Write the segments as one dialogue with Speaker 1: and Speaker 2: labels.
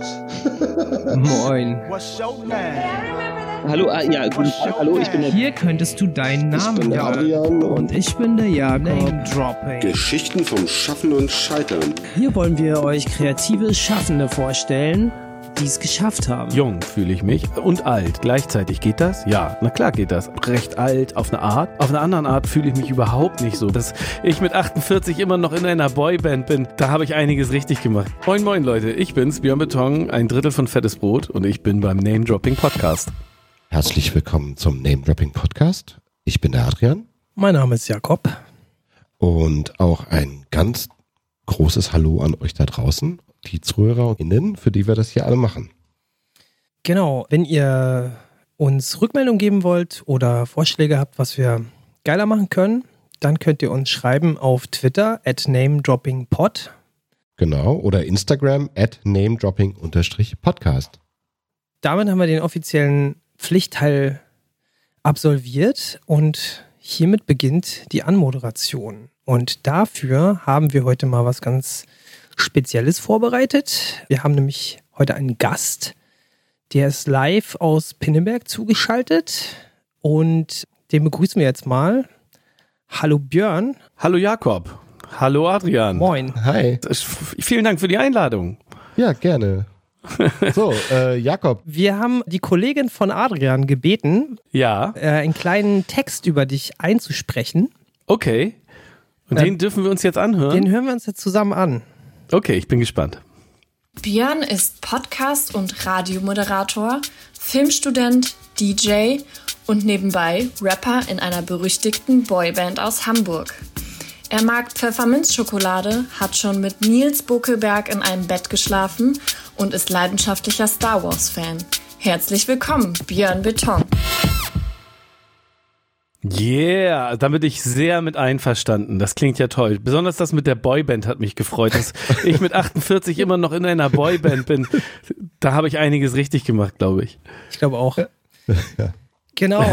Speaker 1: Moin.
Speaker 2: Hallo, ah, ja, guten Tag, hallo, ich bin der
Speaker 1: Hier könntest du deinen Namen
Speaker 3: bin der
Speaker 1: hören.
Speaker 3: Adrian
Speaker 1: Und ich bin der Jakob. Name Dropping.
Speaker 3: Geschichten vom Schaffen und Scheitern.
Speaker 1: Hier wollen wir euch kreative Schaffende vorstellen, die es geschafft haben.
Speaker 4: Jung fühle ich mich und alt. Gleichzeitig geht das? Ja, na klar geht das. Recht alt auf eine Art. Auf eine andere Art fühle ich mich überhaupt nicht so. Dass ich mit 48 immer noch in einer Boyband bin, da habe ich einiges richtig gemacht. Moin, moin Leute, ich bin's, Björn Beton, ein Drittel von Fettes Brot und ich bin beim Name Dropping Podcast.
Speaker 5: Herzlich willkommen zum Name Dropping Podcast. Ich bin der Adrian
Speaker 1: Mein Name ist Jakob.
Speaker 5: und auch ein ganz großes Hallo an euch da draußen, die ZuhörerInnen, für die wir das hier alle machen.
Speaker 1: Genau, wenn ihr uns Rückmeldung geben wollt oder Vorschläge habt, was wir geiler machen können, dann könnt ihr uns schreiben auf Twitter at namedroppingpod.
Speaker 5: Genau. Oder Instagram at namedropping-podcast.
Speaker 1: Damit haben wir den offiziellen Pflichtteil absolviert und hiermit beginnt die Anmoderation. Und dafür haben wir heute mal was ganz Spezielles vorbereitet. Wir haben nämlich heute einen Gast, der ist live aus Pinneberg zugeschaltet und den begrüßen wir jetzt mal. Hallo Björn.
Speaker 4: Hallo Jakob. Hallo Adrian.
Speaker 1: Moin.
Speaker 5: Hi.
Speaker 4: Vielen Dank für die Einladung.
Speaker 5: Ja, gerne. So, äh, Jakob,
Speaker 1: Wir haben die Kollegin von Adrian gebeten,
Speaker 4: Ja,
Speaker 1: äh, einen kleinen Text über dich einzusprechen.
Speaker 4: okay. Und
Speaker 1: Ähm,
Speaker 4: den dürfen wir uns jetzt anhören?
Speaker 1: Den hören wir uns jetzt zusammen an.
Speaker 4: Okay, ich bin gespannt.
Speaker 6: Björn ist Podcast- und Radiomoderator, Filmstudent, DJ und nebenbei Rapper in einer berüchtigten Boyband aus Hamburg. Er mag Pfefferminzschokolade, hat schon mit Nils Buckelberg in einem Bett geschlafen und ist leidenschaftlicher Star Wars-Fan. Herzlich willkommen, Björn Beton.
Speaker 4: Yeah, damit ich sehr mit einverstanden. Das klingt ja toll. Besonders das mit der Boyband hat mich gefreut, dass ich mit 48 immer noch in einer Boyband bin. Da habe ich einiges richtig gemacht, glaube ich.
Speaker 1: Ich glaube auch. Genau.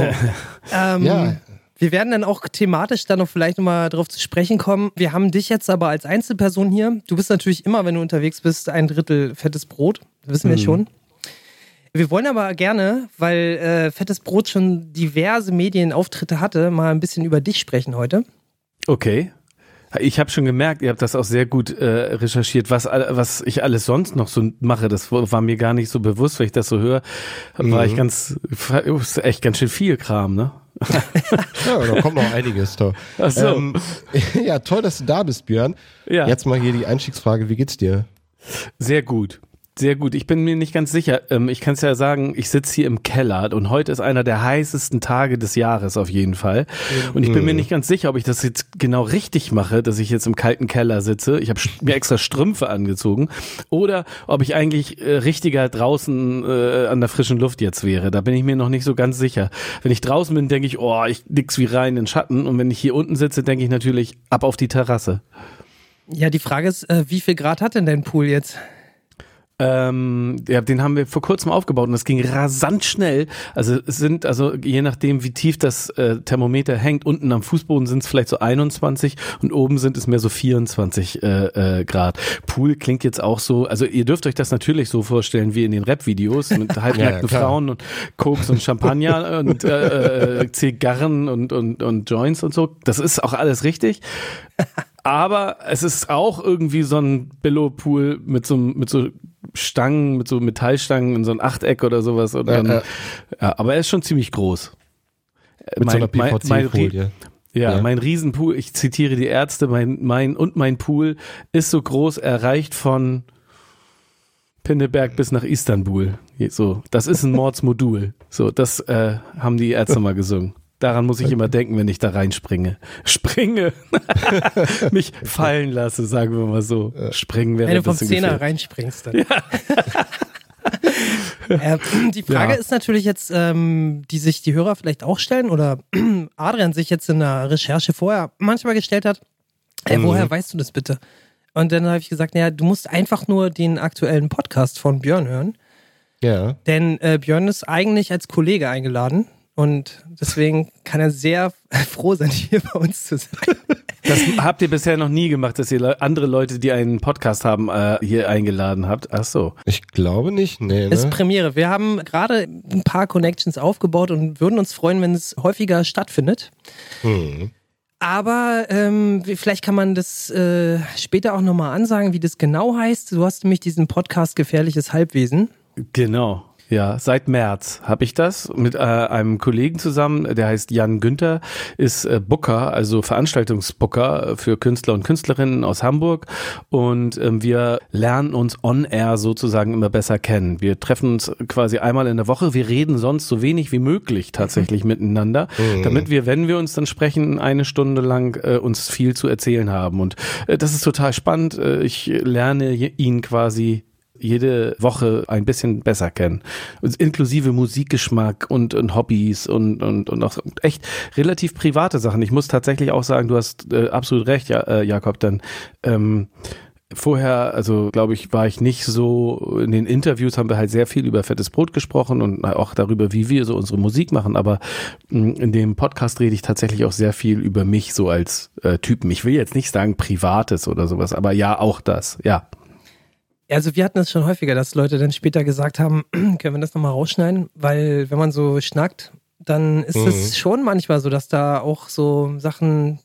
Speaker 1: ähm,
Speaker 5: Ja.
Speaker 1: Wir werden dann auch thematisch dann noch vielleicht nochmal drauf zu sprechen kommen. Wir haben dich jetzt aber als Einzelperson hier. Du bist natürlich immer, wenn du unterwegs bist, ein Drittel fettes Brot. Das wissen wir schon. Wir wollen aber gerne, weil äh, fettes Brot schon diverse Medienauftritte hatte, mal ein bisschen über dich sprechen heute.
Speaker 4: Okay. Ich habe schon gemerkt, ihr habt das auch sehr gut äh, recherchiert, was, was ich alles sonst noch so mache. Das war mir gar nicht so bewusst, wenn ich das so höre. War ich ganz, ist echt ganz schön viel Kram, ne?
Speaker 5: ja, da kommt noch einiges. Toll.
Speaker 4: Ach so.
Speaker 5: Ähm, ja, toll, dass du da bist, Björn.
Speaker 4: Ja.
Speaker 5: Jetzt mal hier die Einstiegsfrage, wie geht's dir?
Speaker 4: Sehr gut. Sehr gut. Ich bin mir nicht ganz sicher. Ähm, Ich kann es ja sagen, ich sitze hier im Keller und heute ist einer der heißesten Tage des Jahres auf jeden Fall. Und ich bin mir nicht ganz sicher, ob ich das jetzt genau richtig mache, dass ich jetzt im kalten Keller sitze. Ich habe mir extra Strümpfe angezogen. Oder ob ich eigentlich äh, richtiger draußen äh, an der frischen Luft jetzt wäre. Da bin ich mir noch nicht so ganz sicher. Wenn ich draußen bin, denke ich, oh, ich nix wie rein in den Schatten. Und wenn ich hier unten sitze, denke ich natürlich ab auf die Terrasse.
Speaker 1: Ja, die Frage ist, äh, wie viel Grad hat denn dein Pool jetzt?
Speaker 4: Ähm, ja, den haben wir vor kurzem aufgebaut und das ging rasant schnell. Also es sind, also je nachdem, wie tief das äh, Thermometer hängt, unten am Fußboden sind es vielleicht so 21 und oben sind es mehr so 24 äh, äh, Grad. Pool klingt jetzt auch so, also ihr dürft euch das natürlich so vorstellen wie in den Rap-Videos mit halbnackten
Speaker 5: klar.
Speaker 4: Frauen und Koks und Champagner und äh, äh, Zigarren und, und, und Joints und so. Das ist auch alles richtig. Aber es ist auch irgendwie so ein Billo-Pool mit so, mit so Stangen, mit so Metallstangen in so ein Achteck oder sowas. Und
Speaker 5: Ja,
Speaker 4: dann,
Speaker 5: ja.
Speaker 4: ja, aber er ist schon ziemlich groß.
Speaker 5: Mit so einer
Speaker 4: mein- mein Rie-
Speaker 5: PVC-Folie.
Speaker 4: ja,
Speaker 5: Ja.
Speaker 4: mein Riesenpool, ich zitiere die Ärzte, mein, mein und mein Pool ist so groß, er reicht von Pinneberg bis nach Istanbul. So, das ist ein Mordsmodul. So, das äh, haben die Ärzte mal gesungen. Daran muss ich immer denken, wenn ich da reinspringe. Springe. Mich fallen lasse, sagen wir mal so. Springen wäre
Speaker 1: Wenn du vom Zehner reinspringst, dann. äh, die Frage
Speaker 4: Ja.
Speaker 1: ist natürlich jetzt, ähm, die sich die Hörer vielleicht auch stellen oder Adrian sich jetzt in der Recherche vorher manchmal gestellt hat, ey, woher weißt du das bitte? Und dann habe ich gesagt, naja, du musst einfach nur den aktuellen Podcast von Björn hören.
Speaker 5: Ja.
Speaker 1: Denn äh, Björn ist eigentlich als Kollege eingeladen und deswegen kann er sehr froh sein, hier bei uns zu sein.
Speaker 4: Das habt ihr bisher noch nie gemacht, dass ihr andere Leute, die einen Podcast haben, äh, hier eingeladen habt. Ach so.
Speaker 5: Ich glaube nicht, nee. Ne?
Speaker 1: Das ist Premiere. Wir haben gerade ein paar Connections aufgebaut und würden uns freuen, wenn es häufiger stattfindet.
Speaker 5: Hm.
Speaker 1: Aber ähm, vielleicht kann man das äh, später auch nochmal ansagen, wie das genau heißt. Du hast nämlich diesen Podcast Gefährliches Halbwesen.
Speaker 4: Genau. Ja, seit März habe ich das mit äh, einem Kollegen zusammen, der heißt Jan Günther, ist äh, Booker, also Veranstaltungsbooker für Künstler und Künstlerinnen aus Hamburg und ähm, wir lernen uns on air sozusagen immer besser kennen. Wir treffen uns quasi einmal in der Woche, wir reden sonst so wenig wie möglich tatsächlich mhm. miteinander, mhm. damit wir, wenn wir uns dann sprechen, eine Stunde lang äh, uns viel zu erzählen haben und äh, das ist total spannend. Äh, ich lerne ihn quasi jede Woche ein bisschen besser kennen. Inklusive Musikgeschmack und, und Hobbys und, und, und auch echt relativ private Sachen. Ich muss tatsächlich auch sagen, du hast äh, absolut recht, ja, äh, Jakob, dann ähm, Vorher, also glaube ich, war ich nicht so, in den Interviews haben wir halt sehr viel über fettes Brot gesprochen und auch darüber, wie wir so unsere Musik machen, aber hm, in dem Podcast rede ich tatsächlich auch sehr viel über mich so als äh, Typen. Ich will jetzt nicht sagen Privates oder sowas, aber ja, auch das, ja.
Speaker 1: Also wir hatten es schon häufiger, dass Leute dann später gesagt haben, können wir das nochmal rausschneiden? Weil wenn man so schnackt, dann ist mhm. es schon manchmal so, dass da auch so Sachen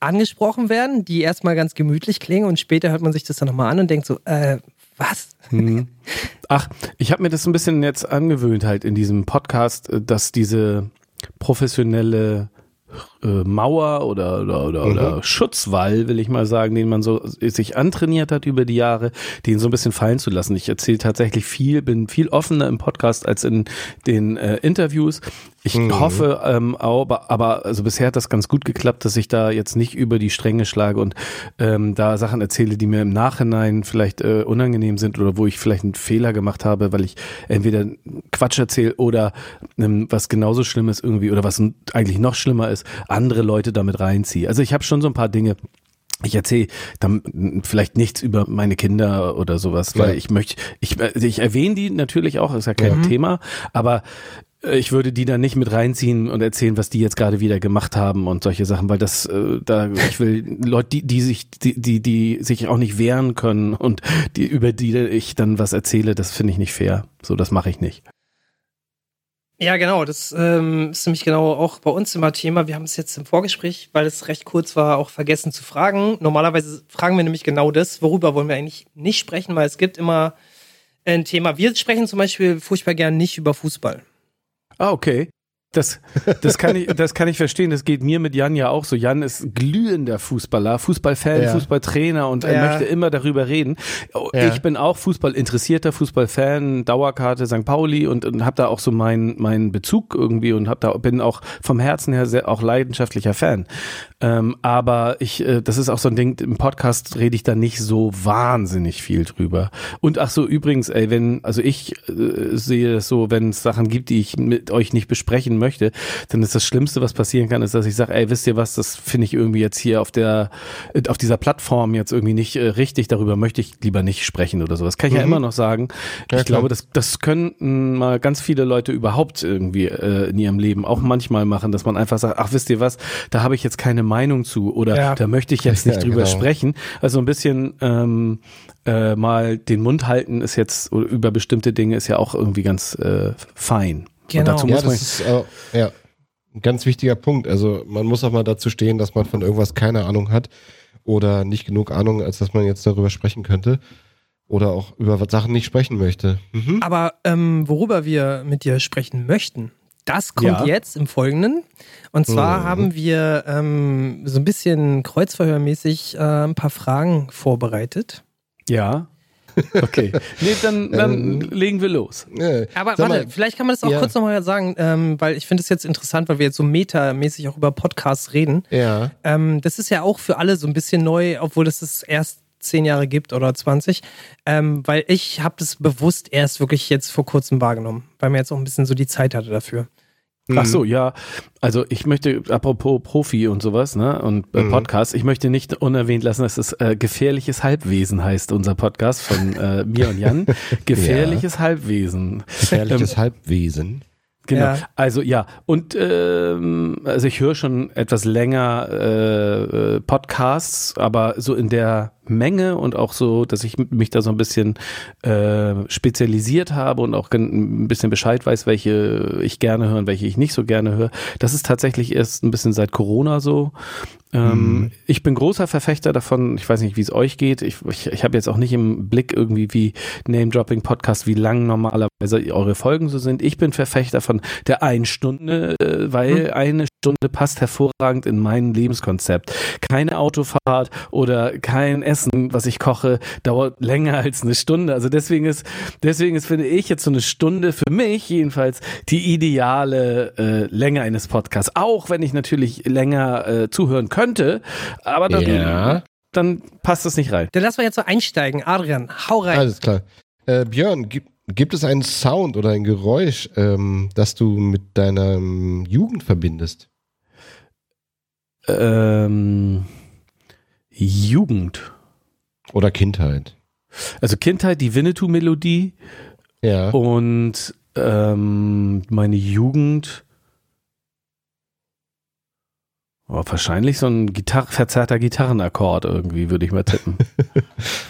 Speaker 1: angesprochen werden, die erstmal ganz gemütlich klingen und später hört man sich das dann nochmal an und denkt so, äh, was?
Speaker 4: Mhm. Ach, ich habe mir das ein bisschen jetzt angewöhnt halt in diesem Podcast, äh, dass diese professionelle Mauer oder, oder, oder, mhm. oder Schutzwall, will ich mal sagen, den man so sich antrainiert hat über die Jahre, den so ein bisschen fallen zu lassen. Ich erzähle tatsächlich viel, bin viel offener im Podcast als in den äh, Interviews. Ich mhm. hoffe, ähm, aber, aber also bisher hat das ganz gut geklappt, dass ich da jetzt nicht über die Stränge schlage und ähm, da Sachen erzähle, die mir im Nachhinein vielleicht äh, unangenehm sind oder wo ich vielleicht einen Fehler gemacht habe, weil ich entweder Quatsch erzähle oder ähm, was genauso schlimm ist irgendwie oder was eigentlich noch schlimmer ist, andere Leute damit reinziehe. Also ich habe schon so ein paar Dinge, ich erzähle dann vielleicht nichts über meine Kinder oder sowas, weil ja. ich möchte, ich, ich erwähne die natürlich auch, ist ja kein ja. Thema, aber äh, ich würde die dann nicht mit reinziehen und erzählen, was die jetzt gerade wieder gemacht haben und solche Sachen, weil das äh, da ich will Leute, die die sich die die die sich auch nicht wehren können und die über die ich dann was erzähle, das finde ich nicht fair. So, das mache ich nicht.
Speaker 1: Ja, genau. Das ähm, ist nämlich genau auch bei uns immer Thema. Wir haben es jetzt im Vorgespräch, weil es recht kurz war, auch vergessen zu fragen. Normalerweise fragen wir nämlich genau das, worüber wollen wir eigentlich nicht sprechen, weil es gibt immer ein Thema. Wir sprechen zum Beispiel furchtbar gern nicht über Fußball.
Speaker 4: Ah, okay. Das, das, kann ich, das kann ich verstehen. Das geht mir mit Jan ja auch so. Jan ist glühender Fußballer, Fußballfan, ja. Fußballtrainer und er ja. möchte immer darüber reden. Ja. Ich bin auch Fußballinteressierter, Fußballfan, Dauerkarte St. Pauli und, und habe da auch so meinen meinen Bezug irgendwie und hab da bin auch vom Herzen her sehr, auch leidenschaftlicher Fan. Ähm, aber ich, äh, das ist auch so ein Ding. Im Podcast rede ich da nicht so wahnsinnig viel drüber. Und ach so übrigens, ey, wenn also ich äh, sehe es so, wenn es Sachen gibt, die ich mit euch nicht besprechen möchte, dann ist das Schlimmste, was passieren kann, ist, dass ich sage, ey, wisst ihr was, das finde ich irgendwie jetzt hier auf der, auf dieser Plattform jetzt irgendwie nicht äh, richtig, darüber möchte ich lieber nicht sprechen oder sowas. Kann ich mhm. ja immer noch sagen. Ja, ich klar. glaube, das, das könnten mal ganz viele Leute überhaupt irgendwie äh, in ihrem Leben auch manchmal machen, dass man einfach sagt, ach, wisst ihr was, da habe ich jetzt keine Meinung zu oder ja. da möchte ich jetzt nicht ja, drüber genau. sprechen. Also ein bisschen ähm, äh, mal den Mund halten ist jetzt über bestimmte Dinge ist ja auch irgendwie ganz äh, fein.
Speaker 5: Genau. dazu muss ja, das ist äh, ja, ein ganz wichtiger Punkt. Also man muss auch mal dazu stehen, dass man von irgendwas keine Ahnung hat oder nicht genug Ahnung, als dass man jetzt darüber sprechen könnte oder auch über Sachen nicht sprechen möchte.
Speaker 1: Mhm. Aber ähm, worüber wir mit dir sprechen möchten, das kommt ja. jetzt im Folgenden. Und zwar mhm. haben wir ähm, so ein bisschen kreuzverhörmäßig äh, ein paar Fragen vorbereitet.
Speaker 4: Ja. Okay. Nee, dann, dann ähm, legen wir los.
Speaker 1: Aber warte, mal, vielleicht kann man das auch ja. kurz nochmal sagen, ähm, weil ich finde es jetzt interessant, weil wir jetzt so metamäßig auch über Podcasts reden.
Speaker 5: Ja.
Speaker 1: Ähm, das ist ja auch für alle so ein bisschen neu, obwohl das es erst zehn Jahre gibt oder 20, ähm, weil ich habe das bewusst erst wirklich jetzt vor kurzem wahrgenommen, weil mir jetzt auch ein bisschen so die Zeit hatte dafür.
Speaker 4: Ach so, ja. Also ich möchte, apropos Profi und sowas, ne, und äh, mhm. Podcast, ich möchte nicht unerwähnt lassen, dass es äh, Gefährliches Halbwesen heißt, unser Podcast von äh, mir und Jan. Gefährliches ja. Halbwesen.
Speaker 5: Gefährliches ähm, Halbwesen.
Speaker 4: Genau.
Speaker 1: Ja.
Speaker 4: Also ja, und ähm, also ich höre schon etwas länger äh, äh, Podcasts, aber so in der Menge und auch so, dass ich mich da so ein bisschen äh, spezialisiert habe und auch ein bisschen Bescheid weiß, welche ich gerne höre und welche ich nicht so gerne höre. Das ist tatsächlich erst ein bisschen seit Corona so. Ähm, Ich bin großer Verfechter davon, ich weiß nicht, wie es euch geht. Ich, ich, ich habe jetzt auch nicht im Blick irgendwie wie Name-Dropping-Podcast, wie lang normalerweise eure Folgen so sind. Ich bin Verfechter von der einen Stunde, äh, weil eine Stunde passt hervorragend in mein Lebenskonzept. Keine Autofahrt oder kein Essen, was ich koche, dauert länger als eine Stunde. Also deswegen ist, deswegen ist, finde ich, jetzt so eine Stunde für mich jedenfalls die ideale äh, Länge eines Podcasts. Auch wenn ich natürlich länger äh, zuhören könnte, aber dann,
Speaker 5: Ja.
Speaker 4: dann passt es nicht rein.
Speaker 1: Dann lass mal jetzt so einsteigen. Adrian, hau rein.
Speaker 5: Alles klar. Äh, Björn, gibt, gibt es einen Sound oder ein Geräusch, ähm, das du mit deiner ähm, Jugend verbindest?
Speaker 4: Ähm, Jugend.
Speaker 5: Oder Kindheit?
Speaker 4: Also Kindheit, die Winnetou-Melodie
Speaker 5: Ja.
Speaker 4: und ähm, meine Jugend. Oh, wahrscheinlich so ein Gitar verzerrter Gitarrenakkord irgendwie, würde ich mal tippen.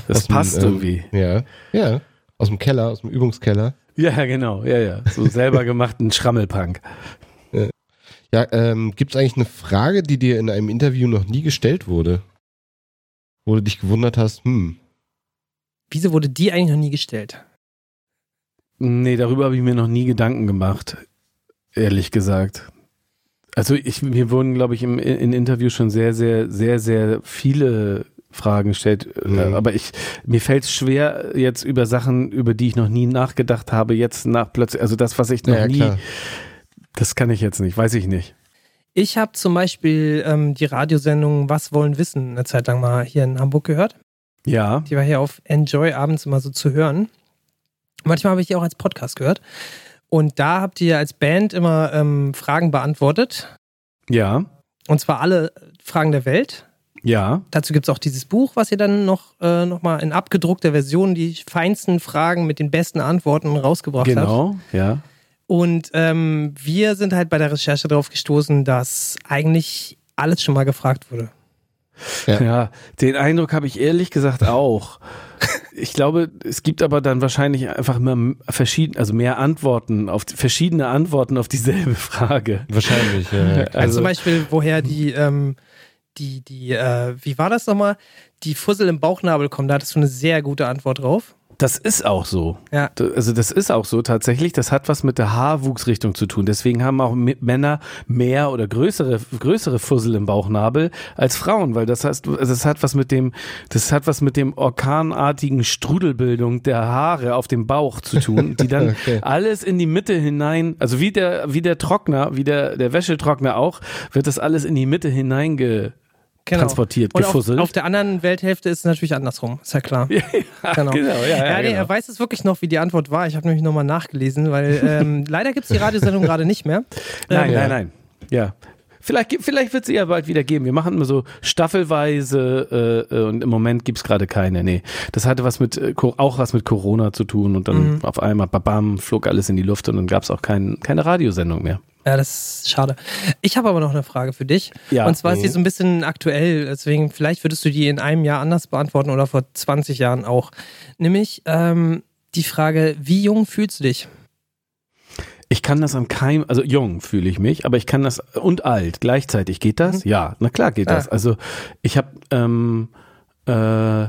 Speaker 4: Das
Speaker 5: Aus dem,
Speaker 4: passt
Speaker 5: ähm,
Speaker 4: irgendwie.
Speaker 5: Ja. Ja. Aus dem Keller, aus dem Übungskeller.
Speaker 4: Ja, genau, ja, ja. So selber gemachten Schrammelpunk.
Speaker 5: Ja, ähm, gibt es eigentlich eine Frage, die dir in einem Interview noch nie gestellt wurde? Wo du dich gewundert hast, hm,
Speaker 1: Wieso wurde die eigentlich noch nie gestellt?
Speaker 4: Nee, darüber habe ich mir noch nie Gedanken gemacht, ehrlich gesagt. Also ich, mir wurden, glaube ich, im, in Interviews schon sehr, sehr, sehr, sehr viele Fragen gestellt.
Speaker 5: Mhm.
Speaker 4: Äh, Aber ich, mir fällt es schwer, jetzt über Sachen, über die ich noch nie nachgedacht habe, jetzt nach plötzlich, also das, was ich noch
Speaker 5: ja,
Speaker 4: nie,
Speaker 5: klar.
Speaker 4: Das kann ich jetzt nicht, weiß ich nicht.
Speaker 1: Ich habe zum Beispiel ähm, die Radiosendung Was wollen wissen eine Zeit lang mal hier in Hamburg gehört.
Speaker 4: Ja,
Speaker 1: Die war hier auf Enjoy abends immer so zu hören. Manchmal habe ich die auch als Podcast gehört. Und da habt ihr als Band immer ähm, Fragen beantwortet.
Speaker 4: ja,
Speaker 1: Und zwar alle Fragen der Welt.
Speaker 4: ja,
Speaker 1: Dazu gibt es auch dieses Buch, was ihr dann noch, äh, noch mal in abgedruckter Version die feinsten Fragen mit den besten Antworten rausgebracht habt.
Speaker 4: genau, ja.
Speaker 1: Und ähm, wir sind halt bei der Recherche darauf gestoßen, dass eigentlich alles schon mal gefragt wurde.
Speaker 5: Ja.
Speaker 4: Ja, den Eindruck habe ich ehrlich gesagt auch. Ich glaube, es gibt aber dann wahrscheinlich einfach immer verschiedene, also mehr Antworten auf verschiedene Antworten auf dieselbe Frage.
Speaker 5: Wahrscheinlich, ja. ja.
Speaker 1: Also,
Speaker 4: Also-
Speaker 1: zum Beispiel, woher die, ähm, die, die, äh, wie war das nochmal? Die Fussel im Bauchnabel kommen, da hattest du eine sehr gute Antwort drauf.
Speaker 4: Das ist auch so.
Speaker 1: Ja.
Speaker 4: Also das ist auch so tatsächlich. Das hat was mit der Haarwuchsrichtung zu tun. Deswegen haben auch Männer mehr oder größere größere Fussel im Bauchnabel als Frauen, weil das heißt, also das hat was mit dem, das hat was mit dem orkanartigen Strudelbildung der Haare auf dem Bauch zu tun, die dann
Speaker 5: Okay.
Speaker 4: alles in die Mitte hinein, also wie der wie der Trockner, wie der der Wäschetrockner auch, wird das alles in die Mitte hineinge
Speaker 1: Genau.
Speaker 4: transportiert,
Speaker 1: Und auf,
Speaker 4: gefusselt.
Speaker 1: auf der anderen Welthälfte ist es natürlich andersrum, ist ja klar.
Speaker 4: ja,
Speaker 1: Genau.
Speaker 4: genau, ja, ja,
Speaker 1: Ja, nee,
Speaker 4: genau.
Speaker 1: er weiß es wirklich noch, wie die Antwort war. Ich habe nämlich nochmal nachgelesen, weil ähm, leider gibt es die Radiosendung gerade nicht mehr.
Speaker 4: Nein,
Speaker 1: Ähm,
Speaker 4: nein, nein. Ja. Vielleicht, vielleicht wird sie ja bald wieder geben. Wir machen immer so staffelweise äh, äh, und im Moment gibt's gerade keine. Nee. Das hatte was mit äh, auch was mit Corona zu tun und dann auf einmal babam flog alles in die Luft und dann gab's auch kein, keine Radiosendung mehr.
Speaker 1: Ja, das ist schade. Ich habe aber noch eine Frage für dich.
Speaker 4: Ja.
Speaker 1: Und zwar ist die
Speaker 5: Mhm.
Speaker 1: so ein bisschen aktuell, deswegen vielleicht würdest du die in einem Jahr anders beantworten oder vor 20 Jahren auch. Nämlich ähm, die Frage, wie jung fühlst du dich?
Speaker 4: Ich kann das an keinem, also jung fühle ich mich, aber ich kann das und alt gleichzeitig. Geht das? Ja, na klar geht
Speaker 1: Ah.
Speaker 4: das. Also ich habe ähm, äh,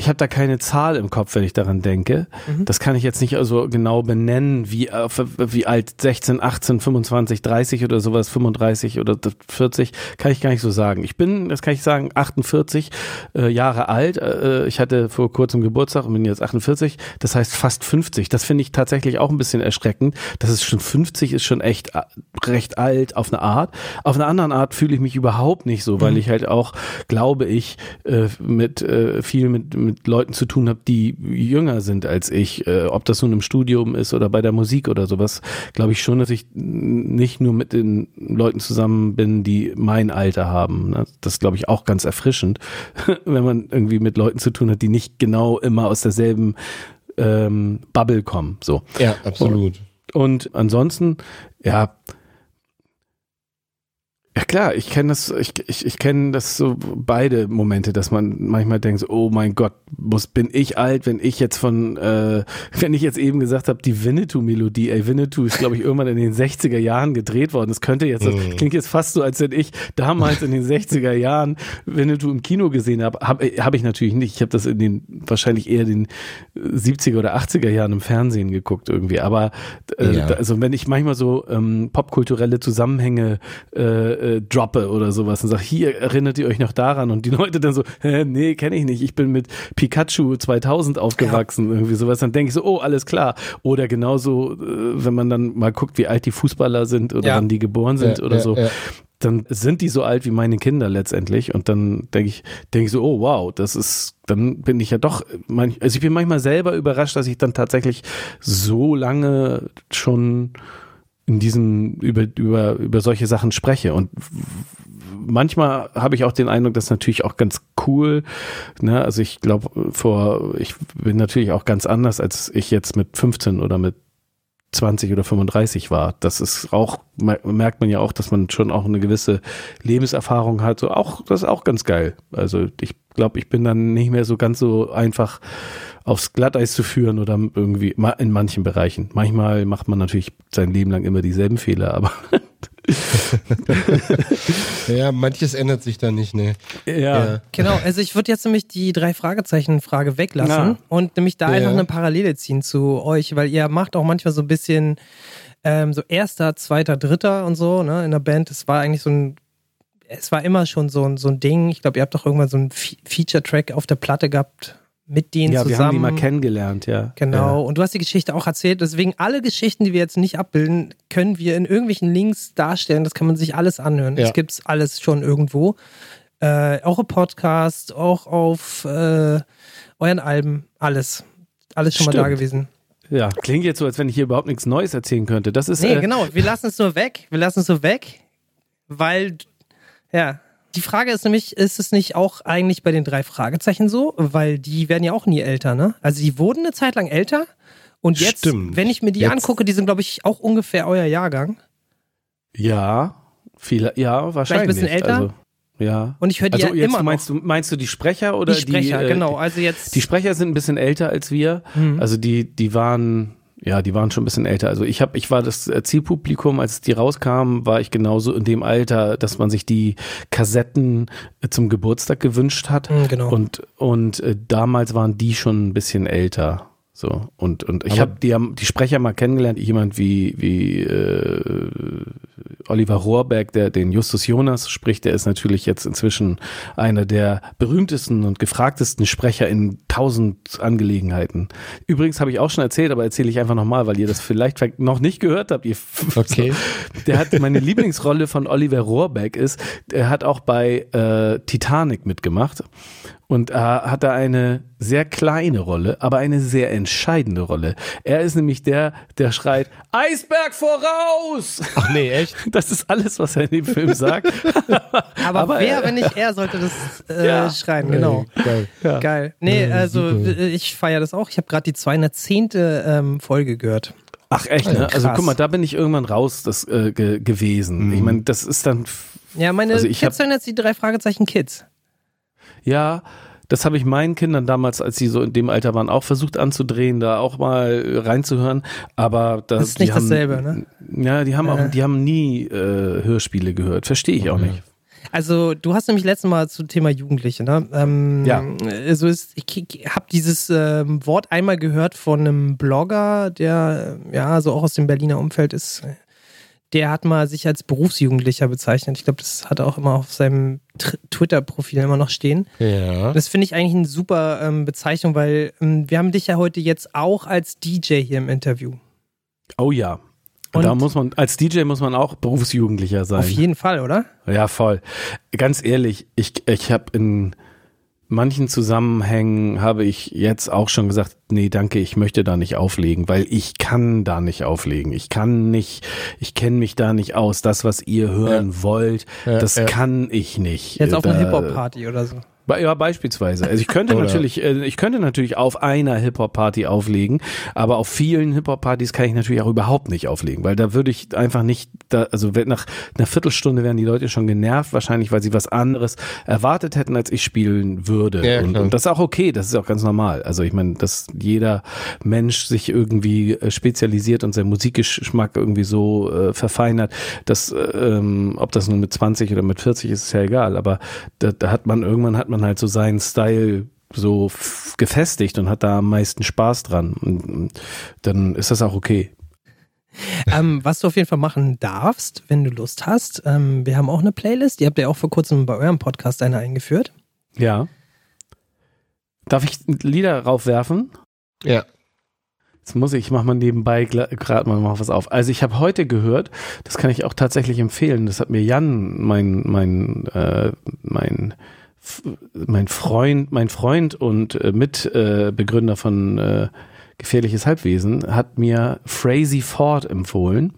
Speaker 4: ich habe da keine Zahl im Kopf, wenn ich daran denke.
Speaker 1: Mhm.
Speaker 4: Das kann ich jetzt nicht also genau benennen, wie, äh, wie alt 16, 18, 25, 30 oder sowas, 35 oder 40, kann ich gar nicht so sagen. Ich bin, das kann ich sagen, 48 äh, Jahre alt. Äh, ich hatte vor kurzem Geburtstag und bin jetzt 48. Das heißt fast 50. Das finde ich tatsächlich auch ein bisschen erschreckend. Das ist schon 50, ist schon echt äh, recht alt auf eine Art. Auf eine andere Art fühle ich mich überhaupt nicht so, weil ich halt auch, glaube ich, äh, mit äh, viel mit, mit Leuten zu tun habe, die jünger sind als ich. Äh, ob das nun im Studium ist oder bei der Musik oder sowas, glaube ich schon, dass ich nicht nur mit den Leuten zusammen bin, die mein Alter haben. Ne? Das glaube ich, auch ganz erfrischend, wenn man irgendwie mit Leuten zu tun hat, die nicht genau immer aus derselben ähm, Bubble kommen. So.
Speaker 5: Ja, absolut.
Speaker 4: Und ansonsten, ja, ja klar, ich kenne das, ich, ich, ich kenne das so beide Momente, dass man manchmal denkt, oh mein Gott, muss bin ich alt, wenn ich jetzt von, äh, wenn ich jetzt eben gesagt habe, die Winnetou-Melodie, ey, Winnetou ist, glaube ich, irgendwann in den 60er Jahren gedreht worden. Das könnte jetzt, das
Speaker 5: Mhm.
Speaker 4: klingt jetzt fast so, als wenn ich damals in den 60er Jahren Winnetou im Kino gesehen habe. Habe hab ich natürlich nicht. Ich habe das in den, wahrscheinlich eher den 70er oder 80er Jahren im Fernsehen geguckt irgendwie. Aber äh,
Speaker 5: Ja.
Speaker 4: also wenn ich manchmal so ähm, popkulturelle Zusammenhänge äh, äh, droppe oder sowas und sage, hier erinnert ihr euch noch daran und die Leute dann so, Hä, nee, kenne ich nicht, ich bin mit Pikachu 2000 aufgewachsen, irgendwie sowas, dann denke ich so, oh, alles klar. Oder genauso, äh, wenn man dann mal guckt, wie alt die Fußballer sind oder
Speaker 1: Ja.
Speaker 4: wann die geboren sind
Speaker 5: Ja,
Speaker 4: oder
Speaker 5: ja,
Speaker 4: so,
Speaker 5: ja.
Speaker 4: dann sind die so alt wie meine Kinder letztendlich und dann denke ich, denke ich so, oh wow, das ist, dann bin ich ja doch, also ich bin manchmal selber überrascht, dass ich dann tatsächlich so lange schon in diesem, über, über, über solche Sachen spreche und manchmal habe ich auch den Eindruck, das ist natürlich auch ganz cool. Ne? Also ich glaube, vor, ich bin natürlich auch ganz anders, als ich jetzt mit 15 oder mit 20 oder 35 war. Das ist auch, mer- merkt man ja auch, dass man schon auch eine gewisse Lebenserfahrung hat. So auch, das ist auch ganz geil. Also ich glaube, ich bin dann nicht mehr so ganz so einfach aufs Glatteis zu führen oder irgendwie in manchen Bereichen. Manchmal macht man natürlich sein Leben lang immer dieselben Fehler, aber
Speaker 5: Ja, manches ändert sich da nicht, ne.
Speaker 4: ja.
Speaker 1: Genau, also ich würde jetzt nämlich die drei Fragezeichen-Frage weglassen
Speaker 4: Ja.
Speaker 1: und nämlich da
Speaker 5: Ja.
Speaker 1: einfach eine Parallele ziehen zu euch, weil ihr macht auch manchmal so ein bisschen ähm, so erster, zweiter, dritter und so, ne, in der Band. Es war eigentlich so ein, es war immer schon so ein, so ein Ding. Ich glaube, ihr habt doch irgendwann so einen Fe- Feature-Track auf der Platte gehabt mit denen
Speaker 4: Ja, wir
Speaker 1: zusammen.
Speaker 4: haben die mal kennengelernt, ja.
Speaker 1: Genau, und du hast die Geschichte auch erzählt. Deswegen alle Geschichten, die wir jetzt nicht abbilden, können wir in irgendwelchen Links darstellen. Das kann man sich alles anhören.
Speaker 5: Ja.
Speaker 1: Das gibt's alles schon irgendwo. Äh, auch im Podcast, auch auf äh, euren Alben, alles. Alles schon mal
Speaker 4: Stimmt.
Speaker 1: da gewesen.
Speaker 4: Ja, klingt jetzt so, als wenn ich hier überhaupt nichts Neues erzählen könnte. Das ist
Speaker 1: Nee,
Speaker 4: äh,
Speaker 1: genau. Wir lassen es nur weg. Wir lassen es nur weg, weil, ja. Die Frage ist nämlich, ist es nicht auch eigentlich bei den drei Fragezeichen so? Weil die werden ja auch nie älter, ne? Also die wurden eine Zeit lang älter und jetzt,
Speaker 5: Stimmt.
Speaker 1: wenn ich mir die
Speaker 5: Jetzt-
Speaker 1: angucke, die sind, glaube ich, auch ungefähr euer Jahrgang.
Speaker 4: ja, viele, ja, wahrscheinlich.
Speaker 1: bisschen älter?
Speaker 4: Also, ja.
Speaker 1: Und ich höre die
Speaker 4: Also
Speaker 1: ja
Speaker 4: jetzt
Speaker 1: immer
Speaker 4: meinst
Speaker 1: noch.
Speaker 4: du meinst du die Sprecher oder
Speaker 1: die Sprecher,
Speaker 4: äh,
Speaker 1: genau. Also jetzt.
Speaker 4: Die Sprecher sind ein bisschen älter als wir.
Speaker 1: Mhm.
Speaker 4: Also die die waren ja, die waren schon ein bisschen älter. Also ich habe ich war das äh, Zielpublikum, als die rauskamen, war ich genauso in dem Alter, dass man sich die Kassetten äh, zum Geburtstag gewünscht hat
Speaker 1: Mhm, genau.
Speaker 4: und und äh, damals waren die schon ein bisschen älter. So und und ich habe die haben die Sprecher mal kennengelernt, jemand wie wie äh, Oliver Rohrbeck, der den Justus Jonas spricht, der ist natürlich jetzt inzwischen einer der berühmtesten und gefragtesten Sprecher in tausend Angelegenheiten. Übrigens habe ich auch schon erzählt, aber erzähle ich einfach nochmal, weil ihr das vielleicht noch nicht gehört habt. Ihr
Speaker 5: Okay.
Speaker 4: der hat meine Lieblingsrolle von Oliver Rohrbeck ist, er hat auch bei äh, Titanic mitgemacht und äh, hat da eine sehr kleine Rolle, aber eine sehr entscheidende Rolle. Er ist nämlich der, der schreit Eisberg voraus.
Speaker 5: Ach nee, echt?
Speaker 4: Das ist alles, was er in dem Film sagt.
Speaker 1: aber,
Speaker 4: aber,
Speaker 1: wer,
Speaker 4: äh,
Speaker 1: wenn nicht er, sollte das äh,
Speaker 4: Ja.
Speaker 1: schreien, genau.
Speaker 5: Geil.
Speaker 1: Geil. Nee,
Speaker 5: Ja,
Speaker 1: also
Speaker 5: super.
Speaker 1: äh, ich feiere das auch. Ich habe gerade die 210. Ähm, Folge gehört.
Speaker 4: Ach echt,
Speaker 1: Ja,
Speaker 4: ne? Also
Speaker 1: krass.
Speaker 4: guck mal, da bin ich irgendwann raus das äh, ge gewesen. Ich meine, das ist dann
Speaker 1: Ja, meine
Speaker 4: Also ich
Speaker 1: Kids sind jetzt die drei Fragezeichen Kids.
Speaker 4: Ja, das habe ich meinen Kindern damals, als sie so in dem Alter waren, auch versucht anzudrehen, da auch mal äh, reinzuhören. Aber da,
Speaker 1: Das ist
Speaker 4: die
Speaker 1: nicht
Speaker 4: haben,
Speaker 1: dasselbe, ne?
Speaker 4: Ja, die haben
Speaker 1: Äh.
Speaker 4: auch, die haben nie äh, Hörspiele gehört. Verstehe ich auch nicht.
Speaker 1: Also, du hast nämlich letztes Mal zum Thema Jugendliche, ne? Ähm,
Speaker 4: Ja.
Speaker 1: Also ist, ich, ich habe dieses ähm, Wort einmal gehört von einem Blogger, der ja so auch aus dem Berliner Umfeld ist. Der hat mal sich als Berufsjugendlicher bezeichnet. Ich glaube, das hat er auch immer auf seinem Twitter-Profil immer noch stehen.
Speaker 5: Ja.
Speaker 1: Das finde ich eigentlich eine super ähm, Bezeichnung, weil ähm, wir haben dich ja heute jetzt auch als DJ hier im Interview.
Speaker 4: Oh ja.
Speaker 1: Und-
Speaker 4: da muss man, als DJ muss man auch Berufsjugendlicher sein.
Speaker 1: Auf jeden Fall, oder?
Speaker 4: Ja, voll. Ganz ehrlich, ich, ich habe in manchen Zusammenhängen habe ich jetzt auch schon gesagt, nee, danke, ich möchte da nicht auflegen, weil ich kann da nicht auflegen. Ich kann nicht, ich kenne mich da nicht aus. Das, was ihr hören wollt,
Speaker 5: Ja,
Speaker 4: das
Speaker 5: ja.
Speaker 4: kann ich nicht.
Speaker 1: Jetzt auf einer Hip-Hop-Party oder so.
Speaker 4: Ja, beispielsweise. Also ich könnte natürlich, äh, ich könnte natürlich auf einer Hip-Hop-Party auflegen, aber auf vielen Hip-Hop-Partys kann ich natürlich auch überhaupt nicht auflegen, weil da würde ich einfach nicht, da, also nach einer Viertelstunde wären die Leute schon genervt, wahrscheinlich, weil sie was anderes erwartet hätten, als ich spielen würde.
Speaker 5: Ja,
Speaker 4: und, und das ist auch okay, das ist auch ganz normal. Also ich meine, dass jeder Mensch sich irgendwie äh, spezialisiert und sein Musikgeschmack irgendwie so äh, verfeinert, dass, äh, ähm, ob das nun mit 20 oder mit 40 ist, ist ja egal, aber da, da hat man, irgendwann hat man halt so seinen Style so gefestigt und hat da am meisten Spaß dran. Und, und dann ist das auch okay.
Speaker 1: ähm, was du auf jeden Fall machen darfst, wenn du Lust hast, ähm, wir haben auch eine Playlist, die habt ihr auch vor kurzem bei eurem Podcast eine eingeführt.
Speaker 4: Ja. Darf ich Lieder raufwerfen?
Speaker 5: Ja.
Speaker 4: Jetzt muss ich, ich mach mal nebenbei gerade mal noch was auf. Also ich habe heute gehört, das kann ich auch tatsächlich empfehlen, das hat mir Jan, mein, mein, äh, mein, mein Freund, mein Freund und äh, Mitbegründer äh, von äh, Gefährliches Halbwesen, hat mir Frazee Ford empfohlen.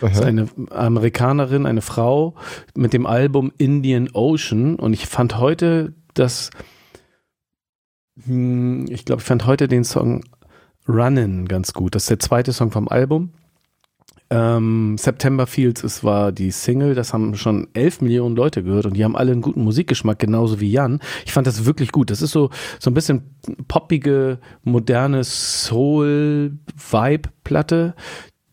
Speaker 4: Das ist
Speaker 5: Aha.
Speaker 4: eine Amerikanerin, eine Frau mit dem Album Indian Ocean und ich fand heute das, hm, ich glaube, ich fand heute den Song Runnin' ganz gut. Das ist der zweite Song vom Album. Ähm, September Fields es war die Single, das haben schon 11 Millionen Leute gehört und die haben alle einen guten Musikgeschmack, genauso wie Jan. Ich fand das wirklich gut. Das ist so, so ein bisschen poppige, moderne Soul-Vibe-Platte,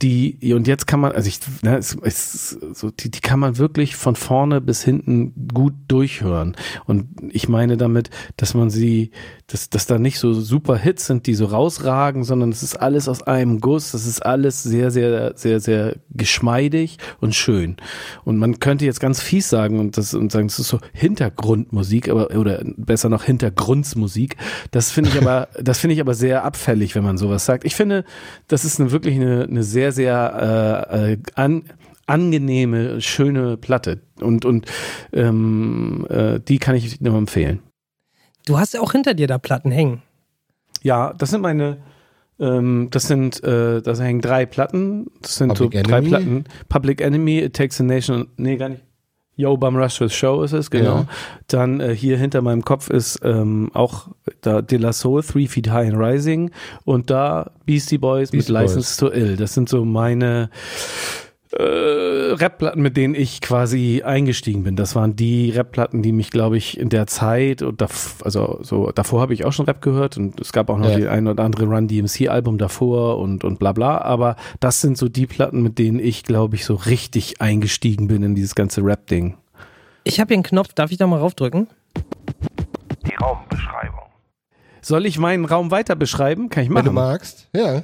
Speaker 4: die, und jetzt kann man, also ich, ne, es, es, so, die, die kann man wirklich von vorne bis hinten gut durchhören. Und ich meine damit, dass man sie, dass, dass da nicht so super Hits sind, die so rausragen, sondern es ist alles aus einem Guss, das ist alles sehr, sehr, sehr, sehr geschmeidig und schön. Und man könnte jetzt ganz fies sagen und das und sagen, es ist so Hintergrundmusik, aber, oder besser noch Hintergrundsmusik. Das finde ich aber, das finde ich aber sehr abfällig, wenn man sowas sagt. Ich finde, das ist eine, wirklich eine, eine sehr, sehr äh, äh, an, angenehme, schöne Platte. Und, und ähm, äh, die kann ich nur empfehlen.
Speaker 1: Du hast ja auch hinter dir da Platten hängen.
Speaker 4: Ja, das sind meine, ähm, das sind, äh, das hängen drei Platten. Das sind
Speaker 5: Public
Speaker 4: so drei
Speaker 5: Enemy?
Speaker 4: Platten. Public Enemy, It Takes a Nation, nee, gar nicht. Yo, Bum Rush with Show ist es, genau.
Speaker 5: Ja.
Speaker 4: Dann äh, hier hinter meinem Kopf ist ähm, auch da De La Soul, Three Feet High and Rising und da Beastie Boys
Speaker 5: Beastie
Speaker 4: mit License to Ill. Das sind so meine äh, Rapplatten, mit denen ich quasi eingestiegen bin. Das waren die Rapplatten, die mich, glaube ich, in der Zeit und also so davor habe ich auch schon Rap gehört und es gab auch noch
Speaker 5: Ja.
Speaker 4: die ein oder andere Run DMC Album davor und und bla bla. Aber das sind so die Platten, mit denen ich, glaube ich, so richtig eingestiegen bin in dieses ganze Rap-Ding.
Speaker 1: Ich habe hier einen Knopf, darf ich da mal raufdrücken?
Speaker 7: Die Raumbeschreibung.
Speaker 4: Soll ich meinen Raum weiter beschreiben? Kann ich
Speaker 5: Wenn du
Speaker 4: machen.
Speaker 5: magst. Ja.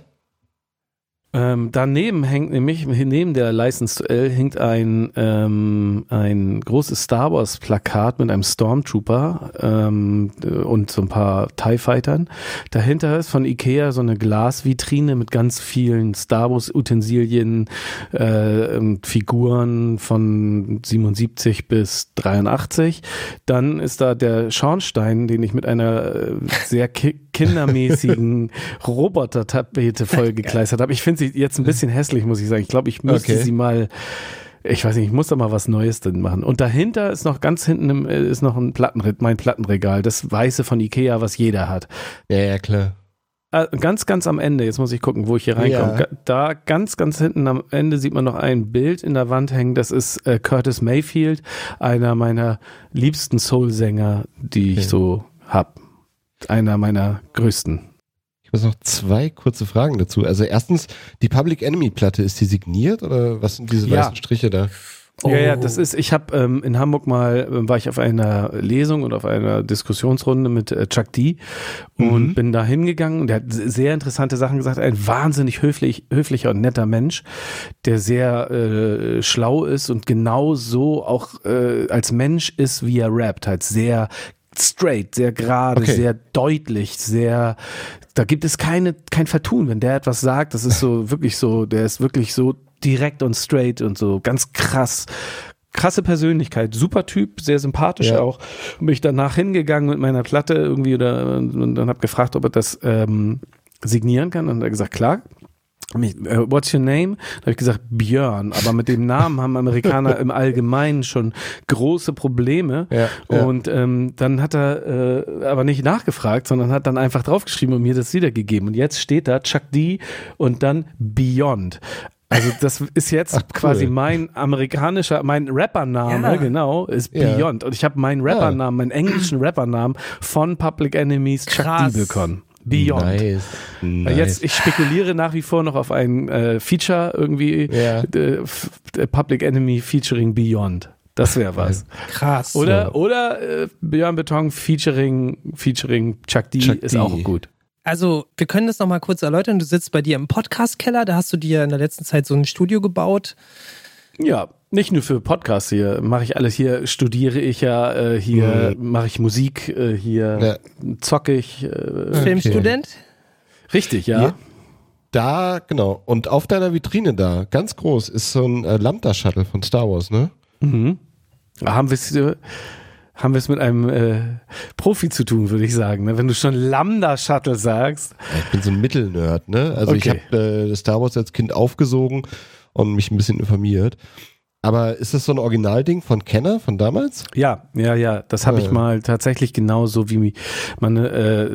Speaker 4: Ähm, daneben hängt nämlich, neben der License to L hängt ein, ähm, ein großes Star Wars Plakat mit einem Stormtrooper ähm, und so ein paar TIE Fightern. Dahinter ist von Ikea so eine Glasvitrine mit ganz vielen Star Wars Utensilien, äh, und Figuren von 77 bis 83. Dann ist da der Schornstein, den ich mit einer äh, sehr ki kindermäßigen Roboter-Tapete vollgekleistert habe. Ich finde sie jetzt ein bisschen hässlich, muss ich sagen. Ich glaube, ich müsste
Speaker 5: Okay.
Speaker 4: sie mal, ich weiß nicht, ich muss da mal was Neues drin machen. Und dahinter ist noch ganz hinten im, äh, ist noch ein Plattenre mein Plattenregal, das weiße von Ikea, was jeder hat.
Speaker 5: Ja, ja, klar.
Speaker 4: Äh, ganz, ganz am Ende, jetzt muss ich gucken, wo ich hier reinkomme.
Speaker 5: Ja.
Speaker 4: Da ganz, ganz hinten am Ende sieht man noch ein Bild in der Wand hängen. Das ist äh, Curtis Mayfield, einer meiner liebsten Soul-Sänger, die ich
Speaker 5: Okay.
Speaker 4: so hab. Einer meiner größten.
Speaker 5: Ich muss noch zwei kurze Fragen dazu. Also erstens, die Public Enemy Platte, ist die signiert oder was sind diese
Speaker 4: Ja.
Speaker 5: weißen Striche da?
Speaker 4: Ja, ja,
Speaker 1: Oh.
Speaker 4: das ist, ich habe ähm, in Hamburg mal, ähm, war ich auf einer Lesung und auf einer Diskussionsrunde mit äh, Chuck D und
Speaker 5: Mhm.
Speaker 4: bin da hingegangen und der hat sehr interessante Sachen gesagt. Ein wahnsinnig höflich, höflicher und netter Mensch, der sehr äh, schlau ist und genau so auch äh, als Mensch ist, wie er rappt, halt sehr straight, sehr gerade,
Speaker 5: Okay.
Speaker 4: sehr deutlich, sehr da gibt es keine, kein Vertun. Wenn der etwas sagt, das ist so wirklich so, der ist wirklich so direkt und straight und so ganz krass. Krasse Persönlichkeit, super Typ, sehr sympathisch
Speaker 5: Ja.
Speaker 4: auch. Bin ich danach hingegangen mit meiner Platte irgendwie oder und dann habe gefragt, ob er das ähm, signieren kann. Und er hat gesagt, klar. Mich, äh, What's your name? Da habe ich gesagt Björn, aber mit dem Namen haben Amerikaner im Allgemeinen schon große Probleme.
Speaker 5: Ja, ja.
Speaker 4: Und ähm, dann hat er äh, aber nicht nachgefragt, sondern hat dann einfach draufgeschrieben und mir das wiedergegeben. Und jetzt steht da Chuck D und dann Beyond. Also das ist jetzt
Speaker 5: Ach, cool.
Speaker 4: quasi mein amerikanischer, mein Rappername,
Speaker 1: Ja.
Speaker 4: genau, ist
Speaker 5: Ja.
Speaker 4: Beyond. Und ich habe meinen Rappernamen, meinen englischen Rappernamen von Public Enemies Chuck. D bekommen. Beyond.
Speaker 5: Nice.
Speaker 4: Weil
Speaker 5: nice.
Speaker 4: Jetzt, ich spekuliere nach wie vor noch auf ein äh, Feature irgendwie,
Speaker 5: Ja.
Speaker 4: äh, äh, Public Enemy featuring Beyond. Das wäre was.
Speaker 1: Krass.
Speaker 4: Oder, oder äh, Björn Beton featuring, featuring Chuck D
Speaker 5: Chuck
Speaker 4: ist
Speaker 5: D.
Speaker 4: auch gut.
Speaker 1: Also, wir können das nochmal kurz erläutern. Du sitzt bei dir im Podcast-Keller, da hast du dir in der letzten Zeit so ein Studio gebaut.
Speaker 4: Ja, nicht nur für Podcasts hier, mache ich alles hier, studiere ich ja, äh, hier mache ich Musik, äh, hier zocke ich. Äh,
Speaker 1: Filmstudent.
Speaker 4: richtig, ja.
Speaker 5: Ja. Da, genau. Und auf deiner Vitrine da, ganz groß, ist so ein äh, Lambda-Shuttle von Star Wars, ne?
Speaker 4: Mhm. Haben wir es äh, haben wir es mit einem äh, Profi zu tun, würde ich sagen. Ne? Wenn du schon Lambda-Shuttle sagst.
Speaker 5: Ja, Ich bin so ein Mittelnerd, ne? Also ich
Speaker 4: Okay.
Speaker 5: habe äh, Star Wars als Kind aufgesogen und mich ein bisschen informiert. Aber ist das so ein Originalding von Kenner von damals?
Speaker 4: Ja, ja, ja. Das habe ich
Speaker 5: Ja.
Speaker 4: mal tatsächlich genauso, wie man äh,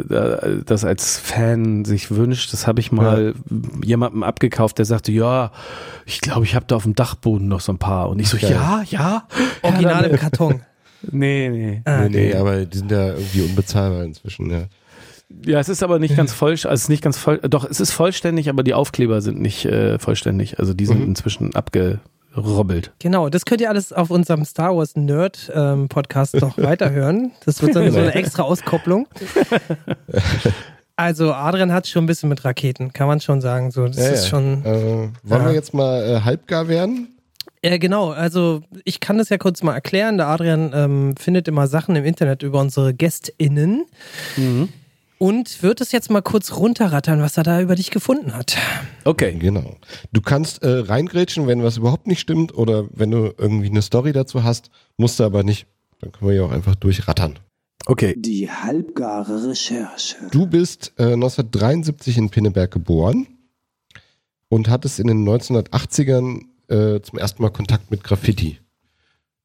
Speaker 4: das als Fan sich wünscht. Das habe ich mal jemandem abgekauft, der sagte, ja, ich glaube, ich habe da auf dem Dachboden noch so ein paar. Und ich so,
Speaker 5: Geil.
Speaker 4: ja, ja.
Speaker 1: Original
Speaker 4: ja,
Speaker 1: im Karton.
Speaker 4: Nee, nee.
Speaker 1: Ah,
Speaker 5: nee, nee, aber die sind ja irgendwie unbezahlbar inzwischen, ja.
Speaker 4: Ja, es ist aber nicht ganz voll, also es ist nicht ganz voll, doch, es ist vollständig, aber die Aufkleber sind nicht äh, vollständig. Also die sind
Speaker 5: Mhm.
Speaker 4: inzwischen abgerobbelt.
Speaker 1: Genau, das könnt ihr alles auf unserem Star Wars Nerd ähm, Podcast noch weiterhören. Das wird dann so eine extra Auskopplung. Also Adrian hat schon ein bisschen mit Raketen, kann man schon sagen. So, das
Speaker 5: ja,
Speaker 1: ist
Speaker 5: ja.
Speaker 1: schon.
Speaker 5: Äh, wollen
Speaker 1: Ja.
Speaker 5: wir jetzt mal äh, halbgar werden?
Speaker 1: Ja, genau. Also ich kann das ja kurz mal erklären. Der Adrian ähm, findet immer Sachen im Internet über unsere GästInnen und wird es jetzt mal kurz runterrattern, was er da über dich gefunden hat.
Speaker 4: Okay.
Speaker 5: Genau. Du kannst äh, reingrätschen, wenn was überhaupt nicht stimmt oder wenn du irgendwie eine Story dazu hast, musst du aber nicht. Dann können wir ja auch einfach durchrattern.
Speaker 4: Okay.
Speaker 2: Die halbgare Recherche.
Speaker 5: Du bist äh, 1973 in Pinneberg geboren und hattest in den 1980ern äh, zum ersten Mal Kontakt mit Graffiti.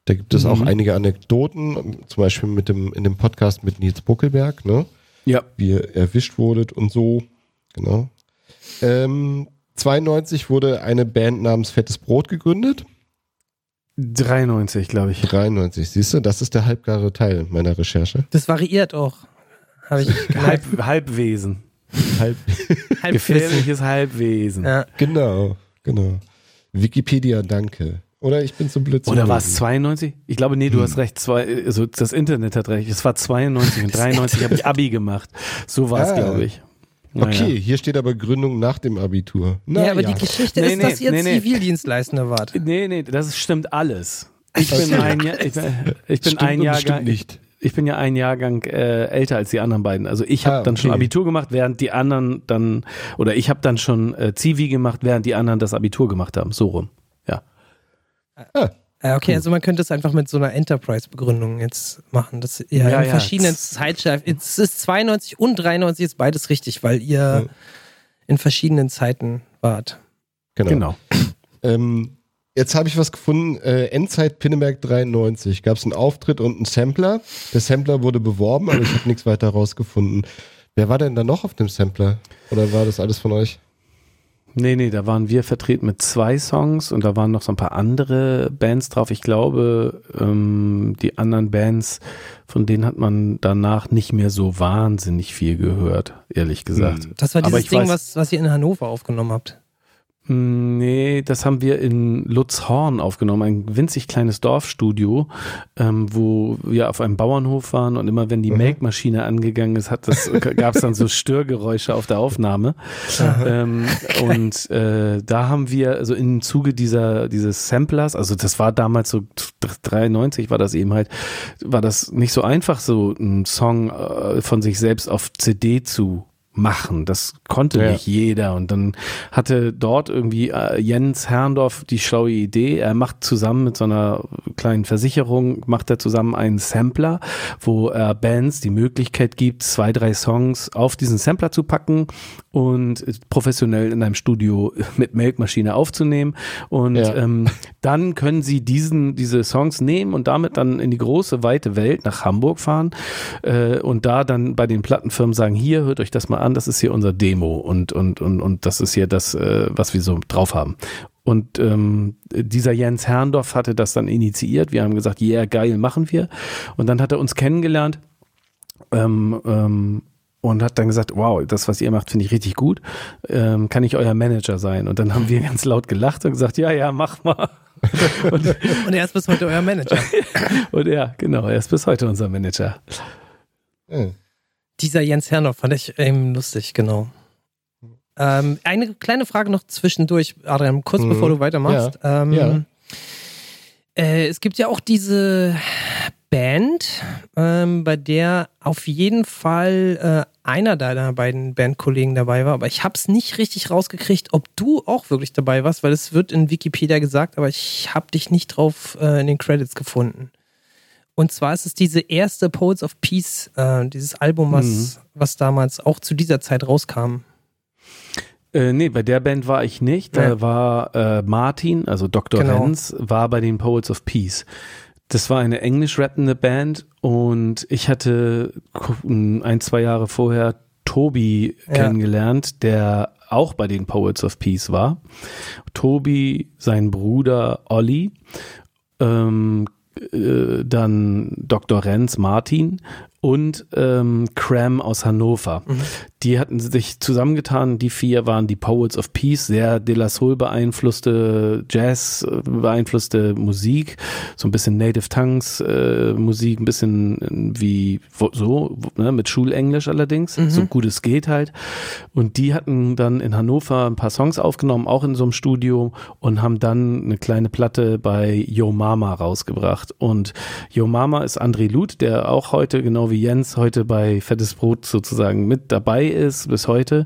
Speaker 5: Da gibt es auch
Speaker 4: Mhm.
Speaker 5: einige Anekdoten, zum Beispiel mit dem, in dem Podcast mit Nils Buckelberg, ne?
Speaker 4: Ja.
Speaker 5: wie ihr erwischt wurdet und so. Genau. Ähm, 92 wurde eine Band namens Fettes Brot gegründet.
Speaker 4: 93, glaube ich.
Speaker 5: 93, siehst du, das ist der halbgare Teil meiner Recherche.
Speaker 1: Das variiert auch. Habe ich
Speaker 4: Halb. Halbwesen.
Speaker 5: Halb,
Speaker 1: Halbwissen.
Speaker 4: Gefährliches Halbwesen.
Speaker 1: Ja.
Speaker 5: genau, genau. Wikipedia, danke. Oder ich bin so blöd. zu
Speaker 4: Oder war es
Speaker 5: lesen.
Speaker 4: 92? Ich glaube, nee, du
Speaker 5: Hm.
Speaker 4: hast recht. Zwei, also das Internet hat recht. Es war 92 und 93 habe ich Abi gemacht. So war es,
Speaker 5: Ah.
Speaker 4: glaube ich. Naja.
Speaker 5: Okay, hier steht aber Gründung nach dem Abitur. Na,
Speaker 1: ja, aber die Geschichte
Speaker 4: Nee,
Speaker 1: ist,
Speaker 4: nee,
Speaker 1: dass ihr
Speaker 4: nee.
Speaker 1: Zivildienstleistender wart.
Speaker 4: Nee, nee, das stimmt alles. Ich bin ein Jahr, ich, bin- ich bin ein
Speaker 5: stimmt nicht.
Speaker 4: ich bin ja ein Jahrgang äh, älter als die anderen beiden. Also ich habe
Speaker 5: Ah,
Speaker 4: dann schon
Speaker 5: okay.
Speaker 4: Abitur gemacht, während die anderen dann, oder ich habe dann schon äh, Zivi gemacht, während die anderen das Abitur gemacht haben. So rum. Ja.
Speaker 1: Ja, okay, also man könnte es einfach mit so einer Enterprise-Begründung jetzt machen, dass ihr
Speaker 4: Ja,
Speaker 1: in
Speaker 4: ja.
Speaker 1: verschiedenen Zeitschleifen, es ist 92 und 93 ist beides richtig, weil ihr
Speaker 5: Ja.
Speaker 1: in verschiedenen Zeiten wart.
Speaker 5: Genau.
Speaker 4: Genau.
Speaker 5: Ähm, jetzt habe ich was gefunden. Äh, Endzeit Pinneberg 93. Gab es einen Auftritt und einen Sampler. Der Sampler wurde beworben, aber ich habe nichts weiter rausgefunden. Wer war denn da noch auf dem Sampler? Oder war das alles von euch?
Speaker 4: Nee, nee, da waren wir vertreten mit zwei Songs und da waren noch so ein paar andere Bands drauf. Ich glaube, ähm, die anderen Bands, von denen hat man danach nicht mehr so wahnsinnig viel gehört, ehrlich gesagt.
Speaker 1: Das war dieses Ding,
Speaker 4: weiß-
Speaker 1: was, was ihr in Hannover aufgenommen habt.
Speaker 4: Nee, das haben wir in Lutzhorn aufgenommen, ein winzig kleines Dorfstudio, ähm, wo wir auf einem Bauernhof waren und immer wenn die Melkmaschine angegangen ist, hat das gab es dann so Störgeräusche auf der Aufnahme. ähm, und äh, da haben wir also im Zuge dieser dieses Samplers, also das war damals so 93 war das eben halt, war das nicht so einfach so einen Song äh, von sich selbst auf CD zu machen. Das konnte
Speaker 5: Ja.
Speaker 4: nicht jeder. Und dann hatte dort irgendwie äh, Jens Herrndorf die schlaue Idee, er macht zusammen mit so einer kleinen Versicherung, macht er zusammen einen Sampler, wo er Bands die Möglichkeit gibt, zwei, drei Songs auf diesen Sampler zu packen und professionell in einem Studio mit Melkmaschine aufzunehmen. Und
Speaker 5: Ja.
Speaker 4: ähm, dann können sie diesen, diese Songs nehmen und damit dann in die große, weite Welt nach Hamburg fahren äh, und da dann bei den Plattenfirmen sagen, hier, hört euch das mal an, das ist hier unser Demo und, und, und, und das ist hier das, äh, was wir so drauf haben. Und ähm, dieser Jens Herrndorf hatte das dann initiiert. Wir haben gesagt, yeah, geil, machen wir. Und dann hat er uns kennengelernt ähm, ähm, und hat dann gesagt, wow, das, was ihr macht, finde ich richtig gut. Ähm, kann ich euer Manager sein? Und dann haben wir ganz laut gelacht und gesagt, ja, ja, mach mal. und,
Speaker 1: Und er ist bis heute euer Manager.
Speaker 4: und ja, genau, er ist bis heute unser Manager.
Speaker 5: Ja.
Speaker 1: Dieser Jens Herrnoff fand ich ähm, lustig, genau. Ähm, eine kleine Frage noch zwischendurch, Adrian, kurz
Speaker 5: Mhm.
Speaker 1: bevor du weitermachst. Ähm,
Speaker 5: Ja.
Speaker 1: äh, es gibt ja auch diese Band, ähm, bei der auf jeden Fall äh, einer deiner beiden Bandkollegen dabei war, aber ich habe es nicht richtig rausgekriegt, ob du auch wirklich dabei warst, weil es wird in Wikipedia gesagt, aber ich habe dich nicht drauf äh, in den Credits gefunden. Und zwar ist es diese erste Poets of Peace, äh, dieses Album, was, was damals auch zu dieser Zeit rauskam.
Speaker 4: Äh, nee, bei der Band war ich nicht. Da
Speaker 1: Ja.
Speaker 4: war äh, Martin, also Dr.
Speaker 1: Genau.
Speaker 4: Renz, war bei den Poets of Peace. Das war eine englisch rappende Band und ich hatte ein, zwei Jahre vorher Tobi
Speaker 1: Ja.
Speaker 4: kennengelernt, der auch bei den Poets of Peace war. Tobi, sein Bruder Olli, ähm, äh, dann Dr. Renz Martin und ähm, Cram aus Hannover. Die hatten sich zusammengetan, die vier waren die Poets of Peace, sehr De La Soul beeinflusste, Jazz äh, beeinflusste Musik, so ein bisschen Native Tongues äh, Musik, ein bisschen äh, wie so, ne, mit Schulenglisch allerdings, so gut es geht halt. Und die hatten dann in Hannover ein paar Songs aufgenommen, auch in so einem Studio und haben dann eine kleine Platte bei Yo Mama rausgebracht. Und Yo Mama ist André Luth, der auch heute, genau wie Jens, heute bei Fettes Brot sozusagen mit dabei ist, bis heute.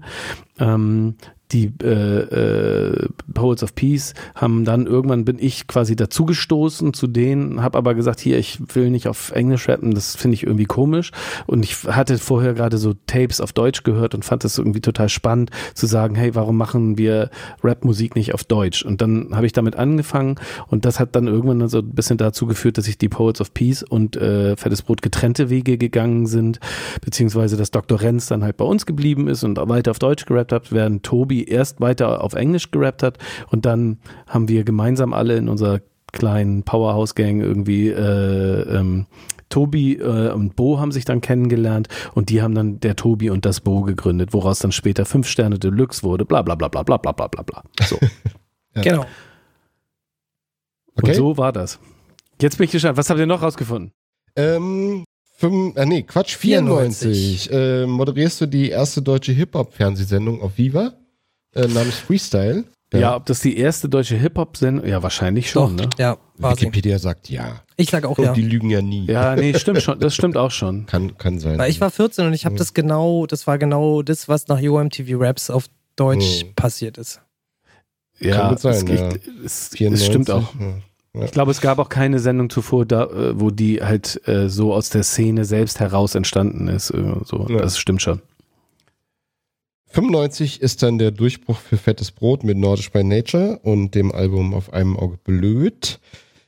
Speaker 4: Ähm, die äh, äh, Poets of Peace haben dann irgendwann bin ich quasi dazugestoßen zu denen, habe aber gesagt, hier, ich will nicht auf Englisch rappen, das finde ich irgendwie komisch. Und ich hatte vorher gerade so Tapes auf Deutsch gehört und fand das irgendwie total spannend zu sagen, hey, warum machen wir Rapmusik nicht auf Deutsch? Und dann habe ich damit angefangen und das hat dann irgendwann so ein bisschen dazu geführt, dass ich die Poets of Peace und äh, Fettes Brot getrennte Wege gegangen sind, beziehungsweise dass Dr. Renz dann halt bei uns geblieben ist und weiter auf Deutsch gerappt hat, während Tobi erst weiter auf Englisch gerappt hat und dann haben wir gemeinsam alle in unserer kleinen Powerhouse-Gang irgendwie äh, ähm, Tobi äh, und Bo haben sich dann kennengelernt und die haben dann der Tobi und das Bo gegründet, woraus dann später fünf Sterne Deluxe wurde, bla bla bla bla bla bla bla bla bla. So.
Speaker 5: Ja.
Speaker 1: Genau.
Speaker 5: Okay.
Speaker 4: Und so war das. Jetzt bin ich gespannt. Was habt ihr noch rausgefunden?
Speaker 5: Ähm, fünf, äh, nee, Quatsch, 94. Äh, moderierst du die erste deutsche Hip-Hop-Fernsehsendung auf Viva äh, namens Freestyle?
Speaker 4: Ja. ob das die erste deutsche Hip-Hop-Sendung, ja, wahrscheinlich schon, ne?
Speaker 1: Ja.
Speaker 5: Wikipedia sagt ja.
Speaker 1: Ich sag auch
Speaker 5: Und
Speaker 1: ja.
Speaker 5: die lügen ja nie.
Speaker 4: Ja, nee, stimmt schon. Das stimmt auch schon.
Speaker 5: Kann, kann sein.
Speaker 1: Weil ich war 14 und ich habe das genau, das war genau das, was nach YoMTV Raps auf Deutsch
Speaker 5: Hm.
Speaker 1: passiert ist.
Speaker 4: Ja,
Speaker 5: gut sein,
Speaker 4: es,
Speaker 5: ja.
Speaker 4: es,
Speaker 5: 94,
Speaker 4: es stimmt auch.
Speaker 5: Ja.
Speaker 4: Ich glaube, es gab auch keine Sendung zuvor, da, äh, wo die halt äh, so aus der Szene selbst heraus entstanden ist. So,
Speaker 5: Ja.
Speaker 4: das stimmt schon.
Speaker 5: 95 ist dann der Durchbruch für Fettes Brot mit Nordisch by Nature und dem Album Auf einem Auge blöd.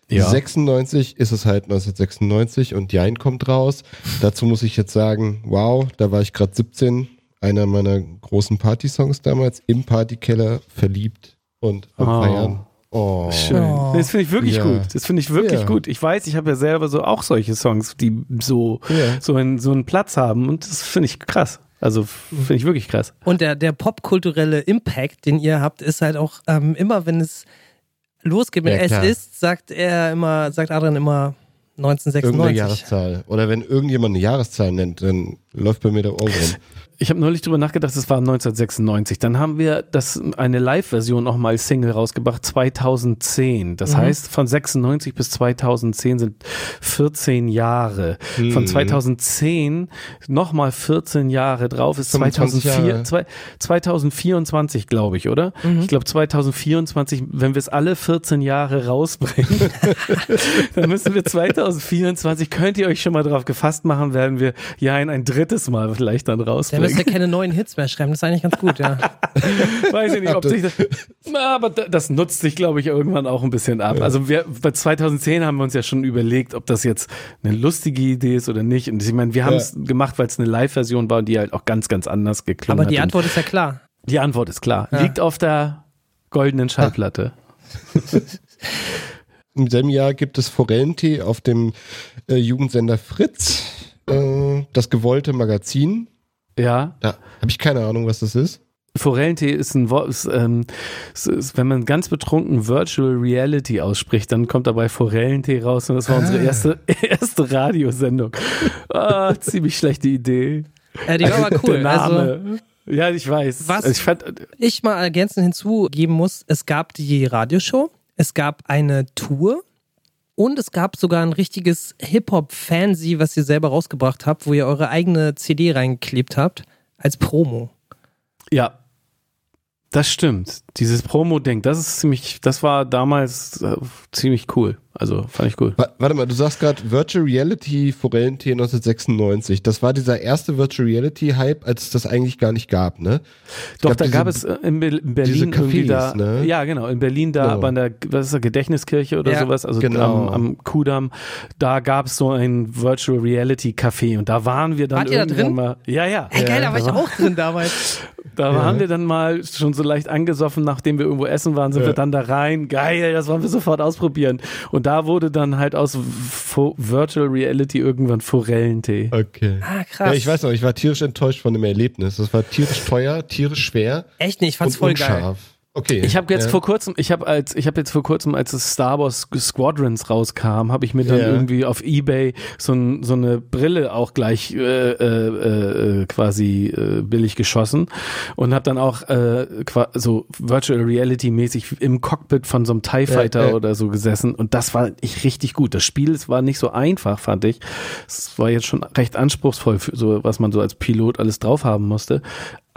Speaker 4: Ja.
Speaker 5: 96 ist es halt 1996 und Jein kommt raus. Dazu muss ich jetzt sagen, wow, da war ich gerade 17, einer meiner großen Partysongs damals, im Partykeller verliebt und am
Speaker 4: Oh.
Speaker 5: Feiern. Oh.
Speaker 4: Schön.
Speaker 1: Oh.
Speaker 4: Das finde ich wirklich
Speaker 5: Ja.
Speaker 4: gut. Das finde ich wirklich
Speaker 5: Ja.
Speaker 4: gut. Ich weiß, ich habe ja selber so auch solche Songs, die so,
Speaker 5: Ja.
Speaker 4: so, einen, so einen Platz haben und das finde ich krass. Also finde ich wirklich krass.
Speaker 1: Und der, der popkulturelle Impact, den ihr habt, ist halt auch ähm, immer, wenn es losgeht mit
Speaker 5: Ja,
Speaker 1: Es ist, sagt er immer, sagt Adrian immer
Speaker 5: Irgendeine
Speaker 1: 1996.
Speaker 5: Jahreszahl. Oder wenn irgendjemand eine Jahreszahl nennt, dann läuft bei mir der Ohrwurm.
Speaker 4: Ich habe neulich drüber nachgedacht, das war 1996. Dann haben wir das eine Live-Version noch mal als Single rausgebracht, 2010. Das
Speaker 1: Mhm.
Speaker 4: heißt, von 96 bis 2010 sind 14 Jahre. Von
Speaker 5: Mhm.
Speaker 4: 2010 nochmal 14 Jahre drauf ist
Speaker 5: 25
Speaker 4: 2004,
Speaker 5: Jahre.
Speaker 4: zwei, 2024, glaube ich, oder?
Speaker 1: Mhm.
Speaker 4: Ich glaube 2024, wenn wir es alle 14 Jahre rausbringen, dann müssen wir 2024, könnt ihr euch schon mal drauf gefasst machen, werden wir ja ein, ein drittes Mal vielleicht Dann rausbringen.
Speaker 1: Müsst ihr keine neuen Hits mehr schreiben. Das ist eigentlich ganz gut, ja.
Speaker 4: Weiß ich nicht, ob sich das, Na, aber da- das nutzt sich, glaube ich, irgendwann auch ein bisschen ab. Also wir, bei 2010 haben wir uns ja schon überlegt, ob das jetzt eine lustige Idee ist oder nicht. Und ich meine, wir haben es gemacht, weil es eine Live-Version war und die halt auch ganz, ganz anders geklungen
Speaker 1: Aber
Speaker 4: hat.
Speaker 1: die
Speaker 4: Und
Speaker 1: Antwort ist ja klar.
Speaker 4: die Antwort ist klar.
Speaker 1: Ja.
Speaker 4: Liegt auf der goldenen Schallplatte.
Speaker 5: Im selben Jahr gibt es Forellentee auf dem äh, Jugendsender Fritz, äh, das gewollte Magazin.
Speaker 4: Ja.
Speaker 5: Da habe ich keine Ahnung, was das ist.
Speaker 4: Forellentee ist ein Wort, ist, ähm, ist, ist, wenn man ganz betrunken Virtual Reality ausspricht, dann kommt dabei Forellentee raus und das war unsere erste, erste Radiosendung. Ah, ziemlich schlechte Idee.
Speaker 1: Äh, die war aber cool.
Speaker 4: Der
Speaker 1: Also,
Speaker 4: Name. ja, ich weiß.
Speaker 1: Was-
Speaker 4: Also ich fand,
Speaker 1: ich mal ergänzend hinzugeben muss, es gab die Radioshow, es gab eine Tour und es gab sogar ein richtiges Hip-Hop-Fancy, was ihr selber rausgebracht habt, wo ihr eure eigene CD reingeklebt habt, als Promo.
Speaker 4: ja, das stimmt. Dieses Promo-Ding, das ist ziemlich, das war damals äh, ziemlich cool. Also fand ich cool.
Speaker 5: Wa- Warte mal, du sagst gerade Virtual Reality Forellentee 1996. Das war dieser erste Virtual Reality Hype, als es das eigentlich gar nicht gab, ne?
Speaker 4: Doch,
Speaker 5: gab
Speaker 4: da
Speaker 5: diese-
Speaker 4: gab es äh, in, Be- in Berlin
Speaker 5: diese
Speaker 4: irgendwie da.
Speaker 5: Cafés, ne?
Speaker 4: Ja, genau, in Berlin da
Speaker 5: Genau.
Speaker 4: bei der was ist das, Gedächtniskirche oder
Speaker 1: Ja,
Speaker 4: sowas, also
Speaker 5: genau.
Speaker 4: am, am Kudamm, da gab es so ein Virtual Reality Café und da waren wir dann
Speaker 1: Wart ihr da
Speaker 4: irgendwann
Speaker 1: drin?
Speaker 4: mal. Ja, ja.
Speaker 1: Ey, geil, da war ich auch drin damals.
Speaker 4: Da waren wir dann mal schon so leicht angesoffen, nachdem wir irgendwo essen waren, sind
Speaker 5: Ja.
Speaker 4: wir dann da rein. Geil, das wollen wir sofort ausprobieren. Und da wurde dann halt aus Vo Virtual Reality irgendwann Forellentee.
Speaker 5: Okay.
Speaker 1: Ah, krass.
Speaker 5: Ja, ich weiß noch, ich war tierisch enttäuscht von dem Erlebnis. Das war tierisch teuer, tierisch schwer
Speaker 1: Echt nicht, ich fand's
Speaker 5: und
Speaker 1: voll geil.
Speaker 5: Okay.
Speaker 4: Ich habe jetzt
Speaker 5: ja.
Speaker 4: vor kurzem, ich habe als, ich habe jetzt vor kurzem, als das Star Wars Squadrons rauskam, habe ich mir dann
Speaker 5: Ja.
Speaker 4: irgendwie auf eBay so, ein, so eine Brille auch gleich äh, äh, äh, quasi äh, billig geschossen und habe dann auch äh, so Virtual Reality mäßig im Cockpit von so einem Tie Fighter
Speaker 5: ja.
Speaker 4: oder so gesessen und das war ich richtig gut. Das Spiel es war nicht so einfach, fand ich. Es war jetzt schon recht anspruchsvoll, für so was man so als Pilot alles drauf haben musste.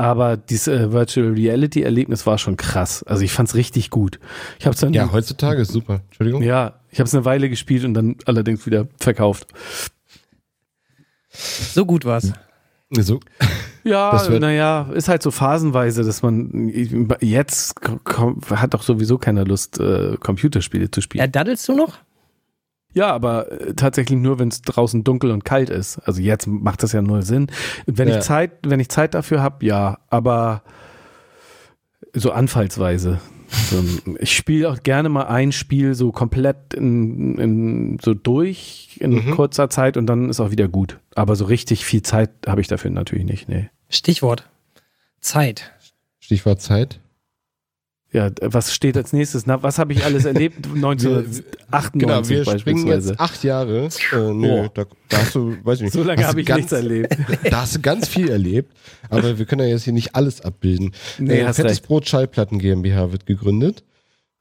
Speaker 4: Aber dieses äh, Virtual Reality Erlebnis war schon krass. Also ich fand's richtig gut. Ich habe es dann
Speaker 5: Ja, heutzutage ist super. Entschuldigung.
Speaker 4: ja, ich habe es eine Weile gespielt und dann allerdings wieder verkauft.
Speaker 1: So gut war's.
Speaker 5: So.
Speaker 4: Ja, naja, ist halt so phasenweise, dass man jetzt hat doch sowieso keiner Lust, äh, Computerspiele zu
Speaker 1: Ja,
Speaker 4: spielen.
Speaker 1: daddelst du noch?
Speaker 4: Ja, aber äh, tatsächlich nur, wenn es draußen dunkel und kalt ist. Also jetzt macht das ja null Sinn. Wenn
Speaker 5: Ja.
Speaker 4: ich Zeit, wenn ich Zeit dafür habe, ja, aber so anfallsweise. So, ich spiele auch gerne mal ein Spiel so komplett in, in, so durch in
Speaker 5: Mhm.
Speaker 4: kurzer Zeit und dann ist auch wieder gut. Aber so richtig viel Zeit habe ich dafür natürlich nicht. Nee.
Speaker 1: Stichwort. Zeit.
Speaker 5: Stichwort Zeit.
Speaker 4: Ja, was steht als nächstes? Na, was habe ich alles erlebt? 1998
Speaker 5: Genau, wir springen
Speaker 4: beispielsweise.
Speaker 5: jetzt acht Jahre. Äh, nö,
Speaker 4: Oh.
Speaker 5: da, da hast du, weiß ich nicht.
Speaker 4: So lange habe ich
Speaker 5: ganz,
Speaker 4: nichts erlebt.
Speaker 5: Da hast du ganz viel erlebt, aber wir können ja jetzt hier nicht alles abbilden.
Speaker 4: Nee,
Speaker 5: äh,
Speaker 4: hast
Speaker 5: Fettes
Speaker 4: recht.
Speaker 5: Brot Schallplatten GmbH wird gegründet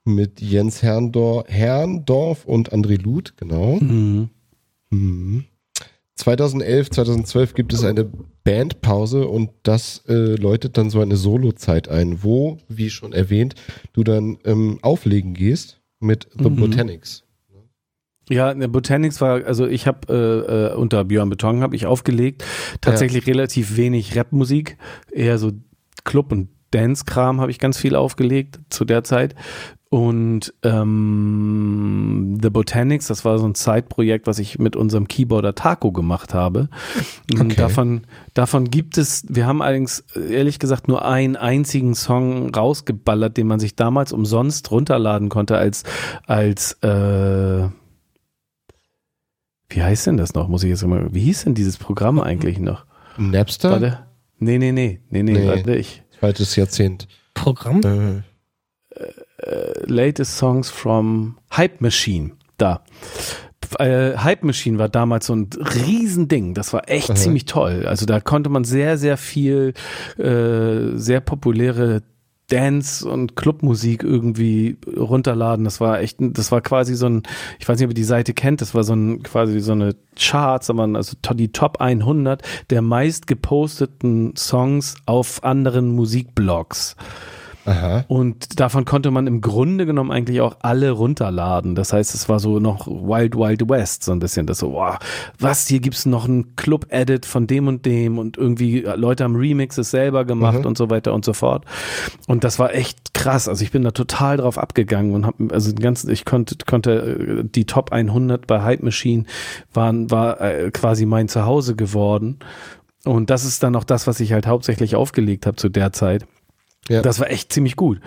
Speaker 5: mit Jens Herrndorf, Herrndorf und André Luth, genau.
Speaker 4: Mhm.
Speaker 5: Mhm. 2011, 2012 gibt es eine Bandpause und das äh, läutet dann so eine Solozeit ein, wo, wie schon erwähnt, du dann ähm, auflegen gehst mit The
Speaker 4: Mhm.
Speaker 5: Botanics.
Speaker 4: Ja, Botanics war, also ich habe äh, äh, unter Björn Beton habe ich aufgelegt. Tatsächlich relativ wenig Rapmusik, eher so Club- und Dance-Kram habe ich ganz viel aufgelegt zu der Zeit. Und ähm, The Botanics, das war so ein Zeitprojekt, was ich mit unserem Keyboarder Taco gemacht habe. Und
Speaker 5: Okay.
Speaker 4: Davon, davon gibt es, wir haben allerdings ehrlich gesagt nur einen einzigen Song rausgeballert, den man sich damals umsonst runterladen konnte als, als äh, wie heißt denn das noch? Muss ich jetzt mal, wie hieß denn dieses Programm eigentlich noch?
Speaker 5: Napster?
Speaker 4: Warte. Nee, nee, nee, nee, nee,
Speaker 5: Nee.
Speaker 4: warte ich.
Speaker 5: Zweites Jahrzehnt.
Speaker 1: Programm?
Speaker 5: Äh,
Speaker 4: Latest Songs from Hype Machine. Da. äh, Hype Machine war damals so ein Riesending. Das war echt
Speaker 5: Aha.
Speaker 4: ziemlich toll. Also da konnte man sehr, sehr viel, äh, sehr populäre Dance- und Clubmusik irgendwie runterladen. Das war echt, das war quasi so ein, ich weiß nicht, ob ihr die Seite kennt, das war so ein, quasi so eine Charts, aber also die Top 100 der meist geposteten Songs auf anderen Musikblogs.
Speaker 5: Aha.
Speaker 4: Und davon konnte man im Grunde genommen eigentlich auch alle runterladen. Das heißt, es war so noch Wild Wild West, so ein bisschen. Das so, wow, was, hier gibt's noch einen Club-Edit von dem und dem und irgendwie Leute haben Remixes selber gemacht
Speaker 5: Mhm.
Speaker 4: und so weiter und so fort. Und das war echt krass. Also ich bin da total drauf abgegangen und habe, also den ganzen, ich konnte, konnte äh, die Top 100 bei Hype Machine waren, war äh, quasi mein Zuhause geworden. Und das ist dann auch das, was ich halt hauptsächlich aufgelegt habe zu der Zeit.
Speaker 5: Ja.
Speaker 4: Das war echt ziemlich gut.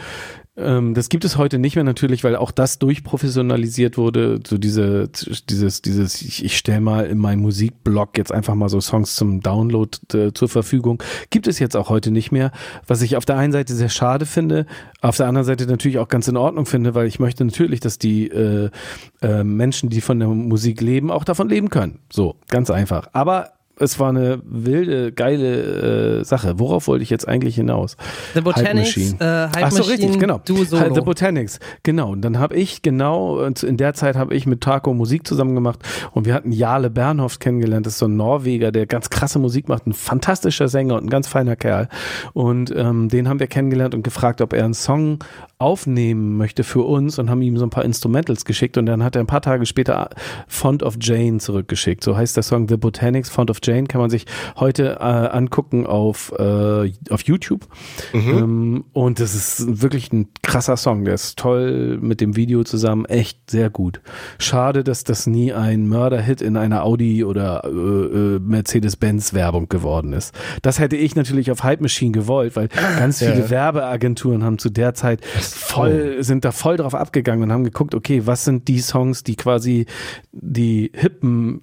Speaker 4: Ähm, das gibt es heute nicht mehr natürlich, weil auch das durchprofessionalisiert wurde. So diese, dieses, dieses, ich, ich stelle mal in meinem Musikblog jetzt einfach mal so Songs zum Download äh, zur Verfügung. Gibt es jetzt auch heute nicht mehr. Was ich auf der einen Seite sehr schade finde, auf der anderen Seite natürlich auch ganz in Ordnung finde, weil ich möchte natürlich, dass die äh, äh, Menschen, die von der Musik leben, auch davon leben können. So, ganz einfach. Aber es war eine wilde, geile äh, Sache. Worauf wollte ich jetzt eigentlich hinaus?
Speaker 1: The Botanics,
Speaker 4: Machine.
Speaker 1: äh, Hype
Speaker 4: Ach so, richtig, genau.
Speaker 1: du Solo.
Speaker 4: The Botanics, genau. Und dann habe ich genau, in der Zeit habe ich mit Taco Musik zusammen gemacht und wir hatten Jale Bernhoft kennengelernt. Das ist so ein Norweger, der ganz krasse Musik macht, ein fantastischer Sänger und ein ganz feiner Kerl. Und ähm, den haben wir kennengelernt und gefragt, ob er einen Song aufnehmen möchte für uns und haben ihm so ein paar Instrumentals geschickt und dann hat er ein paar Tage später Font of Jane zurückgeschickt. So heißt der Song The Botanics, Font of Jane, kann man sich heute äh, angucken auf, äh, auf YouTube. Ähm, und das ist wirklich ein krasser Song. Der ist toll mit dem Video zusammen, echt sehr gut. Schade, dass das nie ein Mörder-Hit in einer Audi oder äh, äh, Mercedes-Benz-Werbung geworden ist. Das hätte ich natürlich auf Hype Machine gewollt, weil ganz viele
Speaker 5: Ja.
Speaker 4: Werbeagenturen haben zu der Zeit voll, sind da voll drauf abgegangen und haben geguckt, okay, was sind die Songs, die quasi die hippen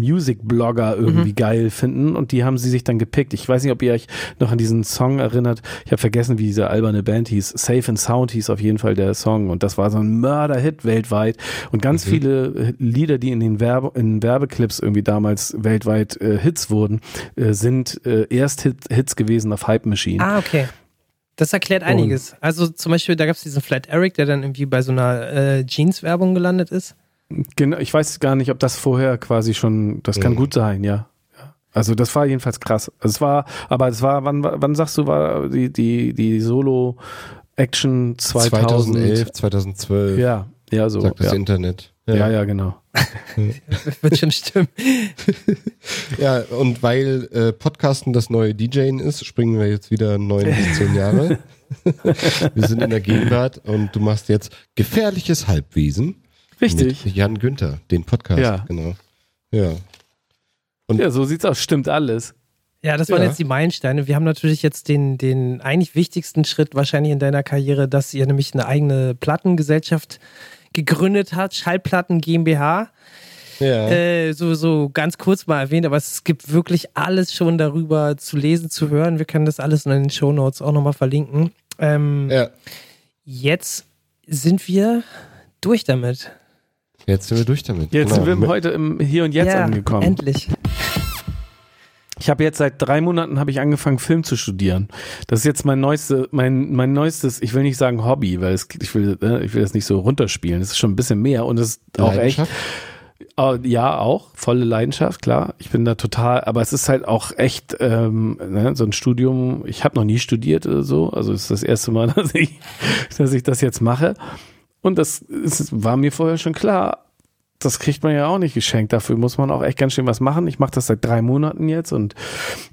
Speaker 4: Music-Blogger irgendwie geil finden und die haben sie sich dann gepickt. Ich weiß nicht, ob ihr euch noch an diesen Song erinnert. Ich habe vergessen, wie diese alberne Band hieß. Safe and Sound hieß auf jeden Fall der Song und das war so ein Mörder-Hit weltweit und ganz viele Lieder, die in den Werbe in Werbeclips irgendwie damals weltweit äh, Hits wurden, äh, sind äh, erst Hit, Hits gewesen auf Hype Machine.
Speaker 1: Ah, okay. Das erklärt einiges. Also zum Beispiel, da gab es diesen Flat Eric, der dann irgendwie bei so einer äh, Jeans-Werbung gelandet ist.
Speaker 4: Genau, ich weiß gar nicht, ob das vorher quasi schon, das kann
Speaker 5: Mhm.
Speaker 4: gut sein, ja. Ja. Also das war jedenfalls krass. Es war, aber es war, wann, wann sagst du, war die, die, die Solo-Action 2000?
Speaker 5: 2011, 2012,
Speaker 4: Ja, ja, so.
Speaker 5: sagt das
Speaker 4: Ja.
Speaker 5: Internet.
Speaker 4: ja, ja, genau.
Speaker 1: Wird schon stimmen.
Speaker 5: Ja, und weil äh, Podcasten das neue DJing ist, springen wir jetzt wieder neun bis zehn Jahre. wir sind in der Gegenwart und du machst jetzt gefährliches Halbwesen
Speaker 4: Richtig.
Speaker 5: mit Jan Günther, den Podcast.
Speaker 4: Ja.
Speaker 5: Genau. Ja. Und-
Speaker 4: Ja, so sieht's aus. Stimmt alles.
Speaker 1: Ja, das waren
Speaker 5: Ja.
Speaker 1: jetzt die Meilensteine. Wir haben natürlich jetzt den, den eigentlich wichtigsten Schritt wahrscheinlich in deiner Karriere, dass ihr nämlich eine eigene Plattengesellschaft gegründet habt, Schallplatten GmbH.
Speaker 5: Ja.
Speaker 1: Äh, so, so ganz kurz mal erwähnt, aber es gibt wirklich alles schon darüber zu lesen, zu hören. Wir können das alles in den Shownotes auch nochmal verlinken. Ähm,
Speaker 5: ja.
Speaker 1: Jetzt sind wir durch damit.
Speaker 5: Jetzt sind wir durch damit.
Speaker 4: Jetzt
Speaker 5: Genau.
Speaker 4: sind wir heute im Hier und Jetzt
Speaker 1: ja,
Speaker 4: angekommen.
Speaker 1: Endlich.
Speaker 4: Ich habe jetzt seit drei Monaten habe ich angefangen Film zu studieren. Das ist jetzt mein neueste, mein mein neuestes, ich will nicht sagen Hobby, weil es, ich will äh, ich will das nicht so runterspielen. Es ist schon ein bisschen mehr und es ist auch echt
Speaker 5: Leidenschaft?
Speaker 4: Äh, Ja, auch. Volle Leidenschaft, klar. Ich bin da total, aber es ist halt auch echt ähm, ne, so ein Studium. Ich habe noch nie studiert oder so. Also es ist das erste Mal, dass ich, dass ich das jetzt mache. Und das ist, war mir vorher schon klar. Das kriegt man ja auch nicht geschenkt. Dafür muss man auch echt ganz schön was machen. Ich mache das seit drei Monaten jetzt und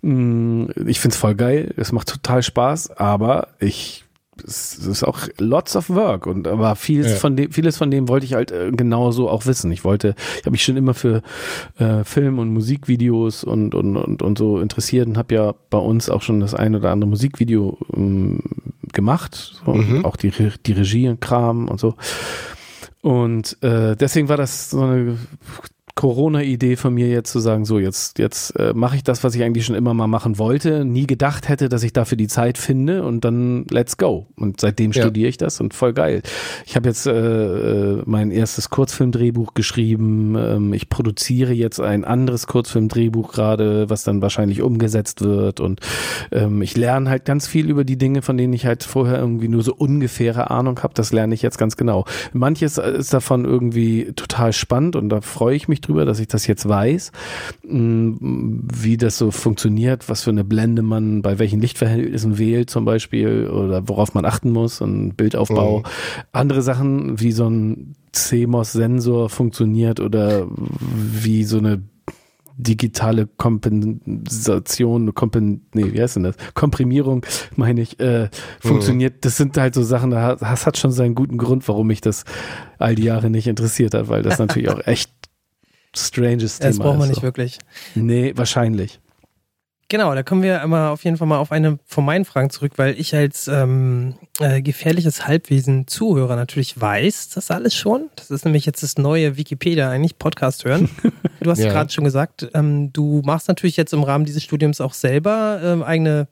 Speaker 4: mh, ich find's voll geil. Es macht total Spaß, aber ich es ist auch lots of work und aber vieles
Speaker 5: Ja.
Speaker 4: von dem vieles von dem wollte ich halt äh, genauso auch wissen. Ich wollte, ich habe mich schon immer für äh, Film und Musikvideos und und und, und so interessiert und habe ja bei uns auch schon das ein oder andere Musikvideo ähm, gemacht, so,
Speaker 5: Mhm.
Speaker 4: und auch die die Regie und Kram und so. Und äh, deswegen war das so eine Corona-Idee von mir jetzt zu sagen, so jetzt, jetzt äh, mache ich das, was ich eigentlich schon immer mal machen wollte, nie gedacht hätte, dass ich dafür die Zeit finde und dann let's go. Und seitdem
Speaker 5: Ja.
Speaker 4: studiere ich das und voll geil. Ich habe jetzt äh, äh, mein erstes Kurzfilmdrehbuch geschrieben. Ähm, ich produziere jetzt ein anderes Kurzfilmdrehbuch gerade, was dann wahrscheinlich umgesetzt wird und ähm, ich lerne halt ganz viel über die Dinge, von denen ich halt vorher irgendwie nur so ungefähre Ahnung habe. Das lerne ich jetzt ganz genau. Manches ist davon irgendwie total spannend und da freue ich mich drüber, dass ich das jetzt weiß, mh, wie das so funktioniert, was für eine Blende man bei welchen Lichtverhältnissen wählt zum Beispiel oder worauf man achten muss und Bildaufbau.
Speaker 5: Mhm.
Speaker 4: Andere Sachen, wie so ein CMOS-Sensor funktioniert oder wie so eine digitale Kompensation, Kompen, nee, wie heißt denn das? Komprimierung, meine ich, äh, funktioniert. Das sind halt so Sachen, das hat schon seinen guten Grund, warum mich das all die Jahre nicht interessiert hat, weil das natürlich auch echt stranges Thema
Speaker 1: Das braucht man
Speaker 4: ist.
Speaker 1: nicht
Speaker 4: so.
Speaker 1: wirklich.
Speaker 4: Nee, wahrscheinlich.
Speaker 1: Genau, da kommen wir immer auf jeden Fall mal auf eine von meinen Fragen zurück, weil ich als ähm, äh, gefährliches Halbwesen Zuhörer natürlich weiß, das alles schon. Das ist nämlich jetzt das neue Wikipedia eigentlich, Podcast hören. Du hast
Speaker 5: Ja.
Speaker 1: gerade schon gesagt, ähm, du machst natürlich jetzt im Rahmen dieses Studiums auch selber ähm, eigene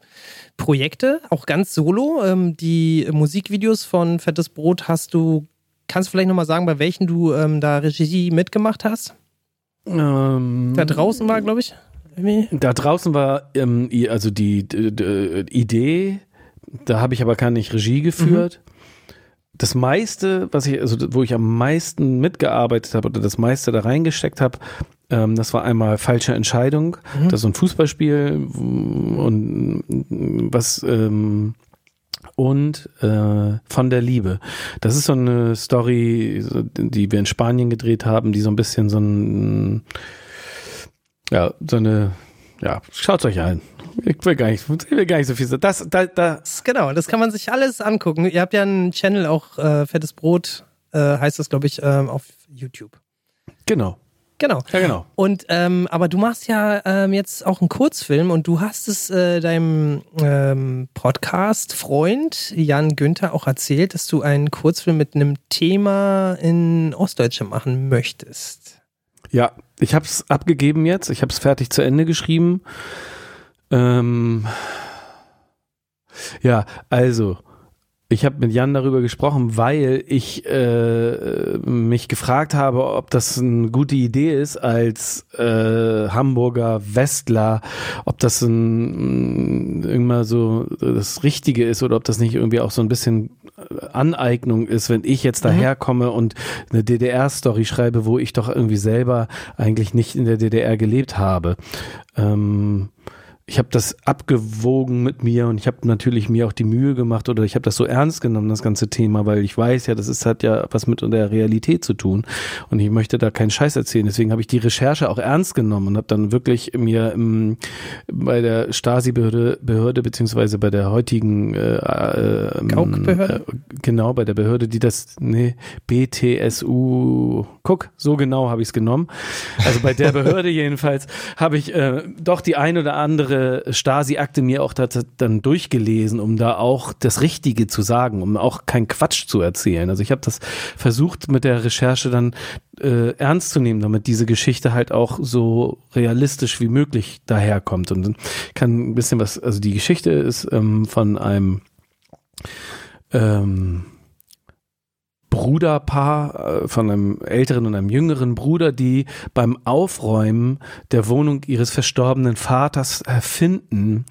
Speaker 1: Projekte, auch ganz solo. Ähm, die Musikvideos von Fettes Brot hast du, kannst du vielleicht nochmal sagen, bei welchen du ähm, da Regie mitgemacht hast?
Speaker 4: Ähm,
Speaker 1: Da draußen war, glaube ich. Irgendwie.
Speaker 4: Da draußen war ähm, also die d- d- Idee, da habe ich aber gar nicht Regie geführt. Das meiste, was ich, also wo ich am meisten mitgearbeitet habe oder das meiste da reingesteckt habe, ähm, das war einmal falsche Entscheidung. Das ist so ein Fußballspiel und was ähm, und äh, von der Liebe. Das ist so eine Story, die wir in Spanien gedreht haben, die so ein bisschen so ein ja, so eine, ja, schaut euch an. Ich will gar nicht, ich will gar nicht so viel sagen. Das, da, da,
Speaker 1: Genau, das kann man sich alles angucken. Ihr habt ja einen Channel, auch äh, Fettes Brot, äh, heißt das, glaube ich, ähm, auf YouTube.
Speaker 4: genau.
Speaker 1: Genau.
Speaker 4: Ja, genau.
Speaker 1: Und ähm, aber du machst ja ähm, jetzt auch einen Kurzfilm und du hast es äh, deinem ähm, Podcast-Freund Jan Günther auch erzählt, dass du einen Kurzfilm mit einem Thema in Ostdeutschland machen möchtest.
Speaker 4: Ja, ich habe es abgegeben jetzt. Ich habe es fertig zu Ende geschrieben. Ähm, ja, also ich habe mit Jan darüber gesprochen, weil ich äh, mich gefragt habe, ob das eine gute Idee ist als äh, Hamburger Westler, ob das ein, irgendwann so das Richtige ist oder ob das nicht irgendwie auch so ein bisschen Aneignung ist, wenn ich jetzt daherkomme und eine DDR-Story schreibe, wo ich doch irgendwie selber eigentlich nicht in der DDR gelebt habe. Ähm, ich habe das abgewogen mit mir und ich habe natürlich mir auch die Mühe gemacht oder ich habe das so ernst genommen, das ganze Thema, weil ich weiß ja, das ist, hat ja was mit der Realität zu tun und ich möchte da keinen Scheiß erzählen. Deswegen habe ich die Recherche auch ernst genommen und habe dann wirklich mir im, bei der Stasi-Behörde Behörde, beziehungsweise bei der heutigen äh, äh, ähm,
Speaker 1: Gauk-Behörde?
Speaker 4: Äh, genau, bei der Behörde, die das, nee, BTSU, guck, so genau habe ich es genommen. Also bei der Behörde jedenfalls habe ich äh, doch die ein oder andere Stasi-Akte mir auch dann durchgelesen, um da auch das Richtige zu sagen, um auch keinen Quatsch zu erzählen. Also ich habe das versucht mit der Recherche dann äh, ernst zu nehmen, damit diese Geschichte halt auch so realistisch wie möglich daherkommt. Und kann ein bisschen was, also die Geschichte ist ähm, von einem ähm, Bruderpaar, äh, von einem älteren und einem jüngeren Bruder, die beim Aufräumen der Wohnung ihres verstorbenen Vaters erfinden,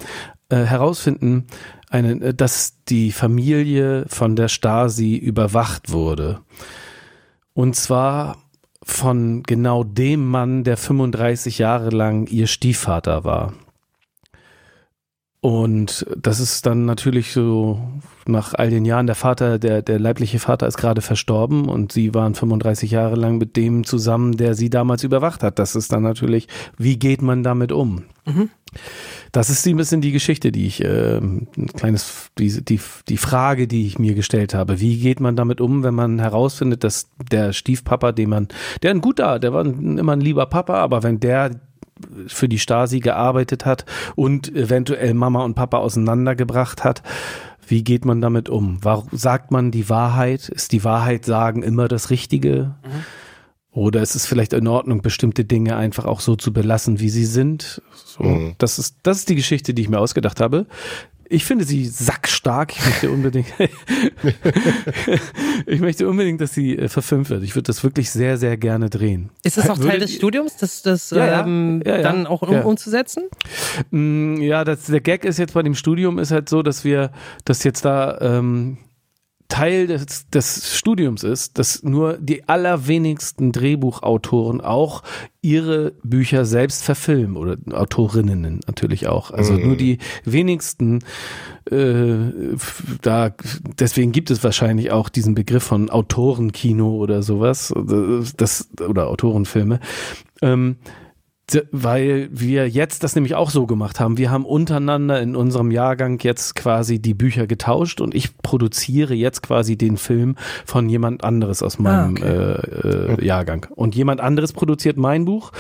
Speaker 4: äh, herausfinden, eine, äh, dass die Familie von der Stasi überwacht wurde. Und zwar von genau dem Mann, der 35 Jahre lang ihr Stiefvater war. Und das ist dann natürlich so nach all den Jahren, der Vater, der, der leibliche Vater ist gerade verstorben und sie waren 35 Jahre lang mit dem zusammen, der sie damals überwacht hat. Das ist dann natürlich, wie geht man damit um? Das ist ein bisschen die Geschichte, die ich, äh, ein kleines, die, die, die Frage, die ich mir gestellt habe. Wie geht man damit um, wenn man herausfindet, dass der Stiefpapa, den man, der ein guter, der war immer ein lieber Papa, aber wenn der für die Stasi gearbeitet hat und eventuell Mama und Papa auseinandergebracht hat. Wie geht man damit um? Warum sagt man die Wahrheit? Ist die Wahrheit sagen immer das Richtige? Oder ist es vielleicht in Ordnung, bestimmte Dinge einfach auch so zu belassen, wie sie sind? So,
Speaker 5: Mhm.
Speaker 4: das, ist, das ist die Geschichte, die ich mir ausgedacht habe. Ich finde sie sackstark. Ich möchte unbedingt, ich möchte unbedingt, dass sie äh, verfilmt wird. Ich würde das wirklich sehr, sehr gerne drehen.
Speaker 1: Ist das auch Teil
Speaker 4: Würdet
Speaker 1: des Studiums, das, das
Speaker 4: Ja, ja.
Speaker 1: Ähm,
Speaker 4: Ja, ja.
Speaker 1: dann auch um,
Speaker 4: Ja.
Speaker 1: umzusetzen?
Speaker 4: Mm, Ja, das, der Gag ist jetzt bei dem Studium ist halt so, dass wir, dass jetzt da ähm, Teil des, des Studiums ist, dass nur die allerwenigsten Drehbuchautoren auch ihre Bücher selbst verfilmen oder Autorinnen natürlich auch. Also nur die wenigsten äh, da deswegen gibt es wahrscheinlich auch diesen Begriff von Autorenkino oder sowas, das oder Autorenfilme. Ähm, Weil wir jetzt das nämlich auch so gemacht haben. Wir haben untereinander in unserem Jahrgang jetzt quasi die Bücher getauscht und ich produziere jetzt quasi den Film von jemand anderes aus meinem
Speaker 1: okay.
Speaker 4: äh, äh, Jahrgang. Und jemand anderes produziert mein Buch.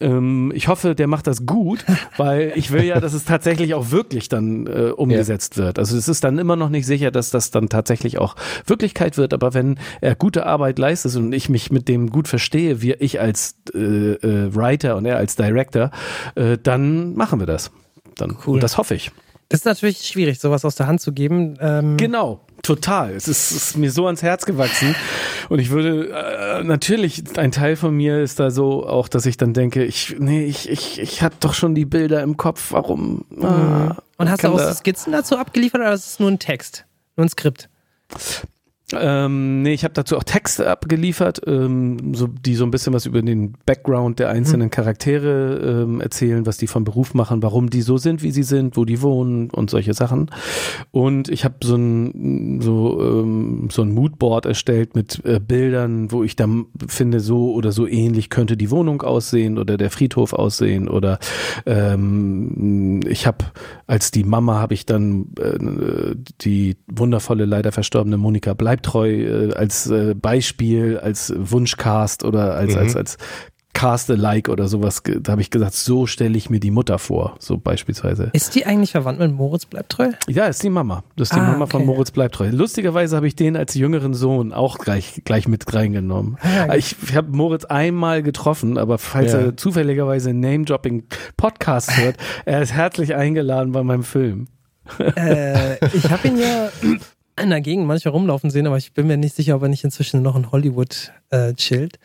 Speaker 4: Ähm, ich hoffe, der macht das gut, weil ich will ja, dass es tatsächlich auch wirklich dann äh, umgesetzt wird. Also es ist dann immer noch nicht sicher, dass das dann tatsächlich auch Wirklichkeit wird. Aber wenn er gute Arbeit leistet und ich mich mit dem gut verstehe, wie ich als äh, äh, Writer und er als Director, äh, dann machen wir das. Dann,
Speaker 1: Cool.
Speaker 4: Und das hoffe ich.
Speaker 1: Das ist natürlich schwierig, sowas aus der Hand zu geben. Ähm,
Speaker 4: Genau, total. Es ist, ist mir so ans Herz gewachsen. Und ich würde, äh, natürlich, ein Teil von mir ist da so auch, dass ich dann denke, ich, nee, ich, ich, ich habe doch schon die Bilder im Kopf, warum? Ah,
Speaker 1: Und hast du auch
Speaker 4: da-
Speaker 1: Skizzen dazu abgeliefert oder ist es nur ein Text? Nur ein Skript?
Speaker 4: Ähm, nee, ich habe dazu auch Texte abgeliefert, ähm, so, die so ein bisschen was über den Background der einzelnen Charaktere ähm, erzählen, was die vom Beruf machen, warum die so sind, wie sie sind, wo die wohnen und solche Sachen. Und ich habe so ein so ähm, so ein Moodboard erstellt mit äh, Bildern, wo ich dann finde, so oder so ähnlich könnte die Wohnung aussehen oder der Friedhof aussehen oder ähm, ich habe als die Mama habe ich dann äh, die wundervolle leider verstorbene Monika Bleibtreu äh, als äh, Beispiel als Wunschcast oder als als als Cast-alike oder sowas, da habe ich gesagt, so stelle ich mir die Mutter vor, so beispielsweise.
Speaker 1: Ist die eigentlich verwandt mit Moritz bleibt treu?
Speaker 4: Ja, ist die Mama. Das ist die
Speaker 1: Ah,
Speaker 4: Mama von
Speaker 1: okay.
Speaker 4: Moritz Bleibtreu. Lustigerweise habe ich den als jüngeren Sohn auch gleich, gleich mit reingenommen.
Speaker 1: Ah,
Speaker 4: ich ich habe Moritz einmal getroffen, aber falls
Speaker 5: Ja.
Speaker 4: er zufälligerweise Name-Dropping Podcast hört, er ist herzlich eingeladen bei meinem Film.
Speaker 1: äh, ich habe ihn ja in der Gegend manchmal rumlaufen sehen, aber ich bin mir nicht sicher, ob er nicht inzwischen noch in Hollywood äh, chillt.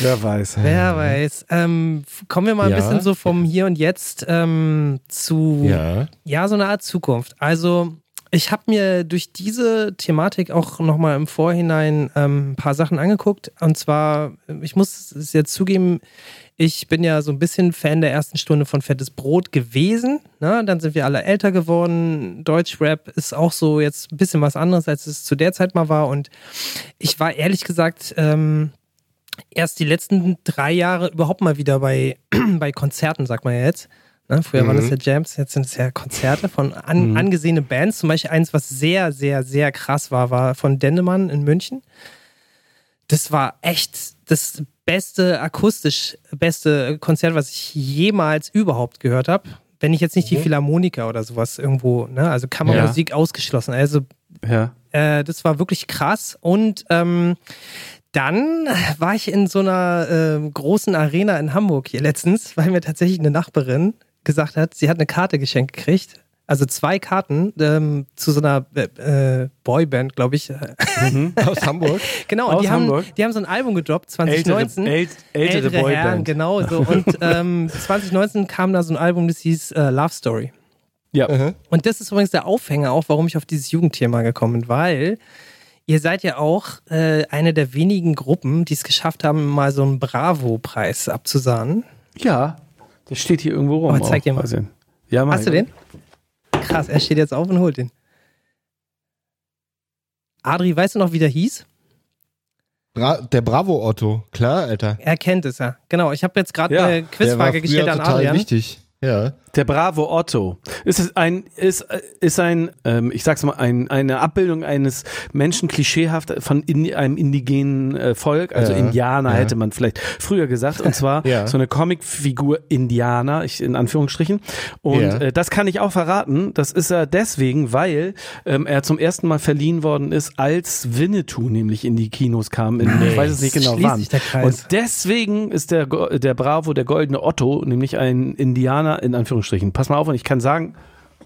Speaker 4: Wer weiß.
Speaker 1: Wer weiß. Ähm, kommen wir mal ein
Speaker 5: Ja.
Speaker 1: bisschen so vom Hier und Jetzt ähm, zu
Speaker 5: Ja.
Speaker 1: ja, so eine Art Zukunft. Also ich habe mir durch diese Thematik auch nochmal im Vorhinein ähm, ein paar Sachen angeguckt. Und zwar, ich muss es jetzt zugeben, ich bin ja so ein bisschen Fan der ersten Stunde von Fettes Brot gewesen. Ne? Dann sind wir alle älter geworden. Deutschrap ist auch so jetzt ein bisschen was anderes, als es zu der Zeit mal war. Und ich war ehrlich gesagt ähm, erst die letzten drei Jahre überhaupt mal wieder bei, bei Konzerten, sagt man ja jetzt. Ne? Früher waren das ja Jams, jetzt sind es ja Konzerte von an, angesehene Bands. Zum Beispiel eins, was sehr, sehr, sehr krass war, war von Dennemann in München. Das war echt das beste, akustisch beste Konzert, was ich jemals überhaupt gehört habe. Wenn ich jetzt nicht die Philharmoniker oder sowas irgendwo, ne, also Kammermusik ausgeschlossen. Also
Speaker 4: Ja.
Speaker 1: äh, das war wirklich krass. Und ähm, dann war ich in so einer äh, großen Arena in Hamburg hier letztens, weil mir tatsächlich eine Nachbarin gesagt hat, sie hat eine Karte geschenkt gekriegt. Also zwei Karten ähm, zu so einer äh, äh, Boyband, glaube ich.
Speaker 5: Aus Hamburg.
Speaker 1: genau,
Speaker 4: Aus
Speaker 1: und die haben,
Speaker 4: Hamburg?
Speaker 1: die haben so ein Album gedroppt, 2019.
Speaker 4: Ältere, ält, ältere,
Speaker 1: Ältere
Speaker 4: Boyband.
Speaker 1: Herren, genau so. Und ähm, 2019 kam da so ein Album, das hieß äh, Love Story.
Speaker 4: Ja.
Speaker 1: Und das ist übrigens der Aufhänger auch, warum ich auf dieses Jugendthema gekommen bin, weil ihr seid ja auch äh, eine der wenigen Gruppen, die es geschafft haben, mal so einen Bravo-Preis abzusahnen.
Speaker 4: ja, der steht hier irgendwo rum.
Speaker 1: Oh, zeig dir mal.
Speaker 4: Ja, mach
Speaker 1: Hast du den? Krass, er steht jetzt auf und holt den. Adri, weißt du noch, wie der hieß?
Speaker 5: Bra der Bravo Otto, klar, Alter.
Speaker 1: Er kennt es ja. Genau, ich habe jetzt gerade
Speaker 4: Ja,
Speaker 1: eine Quizfrage gestellt an
Speaker 5: total
Speaker 1: Adrian.
Speaker 5: wichtig. Ja.
Speaker 4: Der Bravo Otto. Ist ein, ist, ist ein, ähm, ich sag's mal, ein, eine Abbildung eines Menschen klischeehaft von in, einem indigenen äh, Volk, also
Speaker 5: Ja,
Speaker 4: Indianer
Speaker 5: ja.
Speaker 4: hätte man vielleicht früher gesagt, und zwar
Speaker 5: Ja.
Speaker 4: so eine Comicfigur Indianer, ich, in Anführungsstrichen. Und äh, das kann ich auch verraten. Das ist er deswegen, weil ähm, er zum ersten Mal verliehen worden ist, als Winnetou nämlich in die Kinos kam. In, ich weiß es nicht genau wann. Und deswegen ist der, der Bravo, der goldene Otto, nämlich ein Indianer in Anführungsstrichen. Pass mal auf, und ich kann sagen,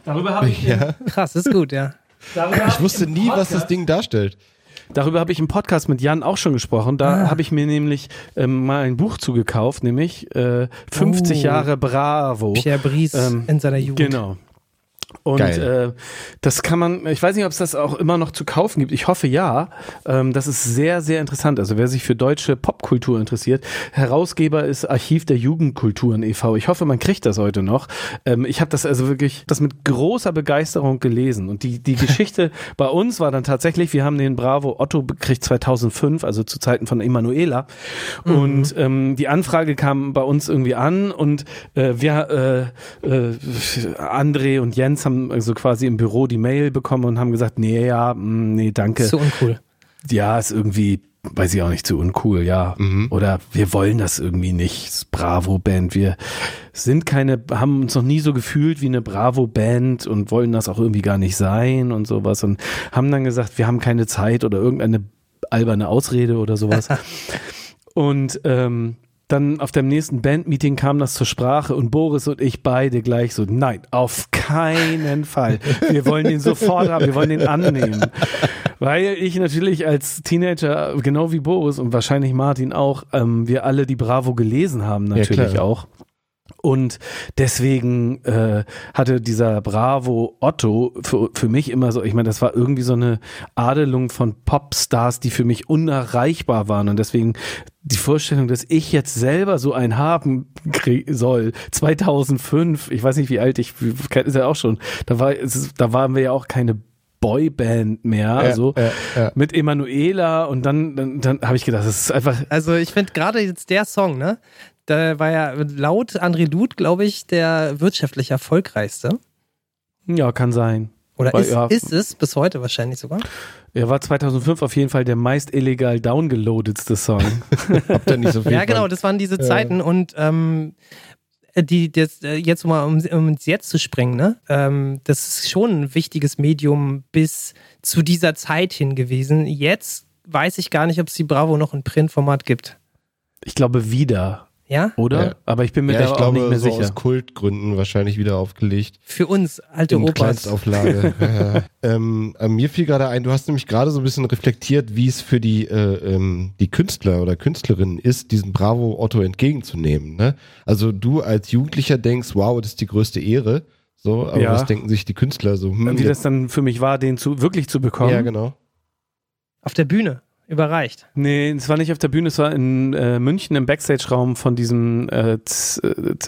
Speaker 4: darüber habe ich,
Speaker 5: Ja.
Speaker 1: Krass, ist gut, ja.
Speaker 4: darüber
Speaker 5: Ich wusste nie, was das Ding darstellt.
Speaker 4: Darüber habe ich im Podcast mit Jan auch schon gesprochen. Da
Speaker 1: Ah.
Speaker 4: habe ich mir nämlich ähm, mal ein Buch zugekauft, nämlich äh, 50
Speaker 1: Oh.
Speaker 4: Jahre Bravo.
Speaker 1: Pierre Brice
Speaker 4: Ähm,
Speaker 1: in seiner Jugend.
Speaker 4: Genau. Und
Speaker 5: Geil.
Speaker 4: äh, das kann man, ich weiß nicht, ob es das auch immer noch zu kaufen gibt. Ich hoffe ja. Ähm, das ist sehr, sehr interessant. Also wer sich für deutsche Popkultur interessiert, Herausgeber ist Archiv der Jugendkulturen e.V. Ich hoffe, man kriegt das heute noch. Ähm, ich habe das also wirklich, das mit großer Begeisterung gelesen. Und die, die Geschichte bei uns war dann tatsächlich, wir haben den Bravo Otto gekriegt 2005, also zu Zeiten von Emanuela. Und ähm, die Anfrage kam bei uns irgendwie an und äh, wir, äh, äh, André und Jens haben also quasi im Büro die Mail bekommen und haben gesagt, nee, ja, mh, nee, danke.
Speaker 1: So uncool.
Speaker 4: Ja, ist irgendwie, weiß ich auch nicht, zu uncool, ja. Oder wir wollen das irgendwie nicht. Ist Bravo-Band. Wir sind keine, haben uns noch nie so gefühlt wie eine Bravo-Band und wollen das auch irgendwie gar nicht sein und sowas. Und haben dann gesagt, wir haben keine Zeit oder irgendeine alberne Ausrede oder sowas. und ähm, dann auf dem nächsten Bandmeeting kam das zur Sprache und Boris und ich beide gleich so, nein, auf keinen Fall. Wir wollen den sofort haben, wir wollen den annehmen. Weil ich natürlich als Teenager, genau wie Boris und wahrscheinlich Martin auch, ähm, wir alle die Bravo gelesen haben natürlich
Speaker 5: klar.
Speaker 4: auch. Und deswegen äh, hatte dieser Bravo Otto für, für mich immer so, ich meine, das war irgendwie so eine Adelung von Popstars, die für mich unerreichbar waren. Und deswegen die Vorstellung, dass ich jetzt selber so einen haben soll, 2005, ich weiß nicht, wie alt ich, ist ja auch schon, da war, es ist, da waren wir ja auch keine Boyband mehr, also
Speaker 5: ja, ja.
Speaker 4: mit Emanuela und dann, dann, dann habe ich gedacht, das ist einfach,
Speaker 1: Also ich finde gerade jetzt der Song, ne? Da war ja laut André Luth, glaube ich, der wirtschaftlich erfolgreichste.
Speaker 4: ja, kann sein.
Speaker 1: Oder
Speaker 4: Weil,
Speaker 1: ist,
Speaker 4: ja.
Speaker 1: ist es bis heute wahrscheinlich sogar?
Speaker 4: Er war 2005 auf jeden Fall der meist illegal downgeloadetste Song.
Speaker 5: Habt ihr nicht so viel
Speaker 1: Ja, genau, das waren diese Zeiten und ähm, die, das, äh, jetzt mal, um, um ins Jetzt zu springen, ne? Ähm, das ist schon ein wichtiges Medium bis zu dieser Zeit hin gewesen. Jetzt weiß ich gar nicht, ob es die Bravo noch in Printformat gibt.
Speaker 4: Ich glaube wieder,
Speaker 1: Ja?
Speaker 4: oder?
Speaker 5: Ja.
Speaker 4: Aber ich bin mir
Speaker 5: ja,
Speaker 4: da
Speaker 5: ich
Speaker 4: auch
Speaker 5: glaube,
Speaker 4: nicht mehr
Speaker 5: so
Speaker 4: sicher.
Speaker 5: aus Kultgründen wahrscheinlich wieder aufgelegt.
Speaker 1: Für uns, alte
Speaker 5: In
Speaker 1: Opas.
Speaker 5: Kleinstauflage. ja. ähm, äh, mir fiel gerade ein, du hast nämlich gerade so ein bisschen reflektiert, wie es für die, äh, ähm, die Künstler oder Künstlerinnen ist, diesen Bravo Otto entgegenzunehmen. Ne? Also du als Jugendlicher denkst, wow, das ist die größte Ehre. So, aber
Speaker 4: Ja.
Speaker 5: was denken sich die Künstler so? Hm,
Speaker 4: Wie das dann für mich war, den zu, wirklich zu bekommen.
Speaker 5: ja, genau.
Speaker 1: Auf der Bühne. Überreicht.
Speaker 4: Nee, es war nicht auf der Bühne, es war in äh, München im Backstage-Raum von diesem äh,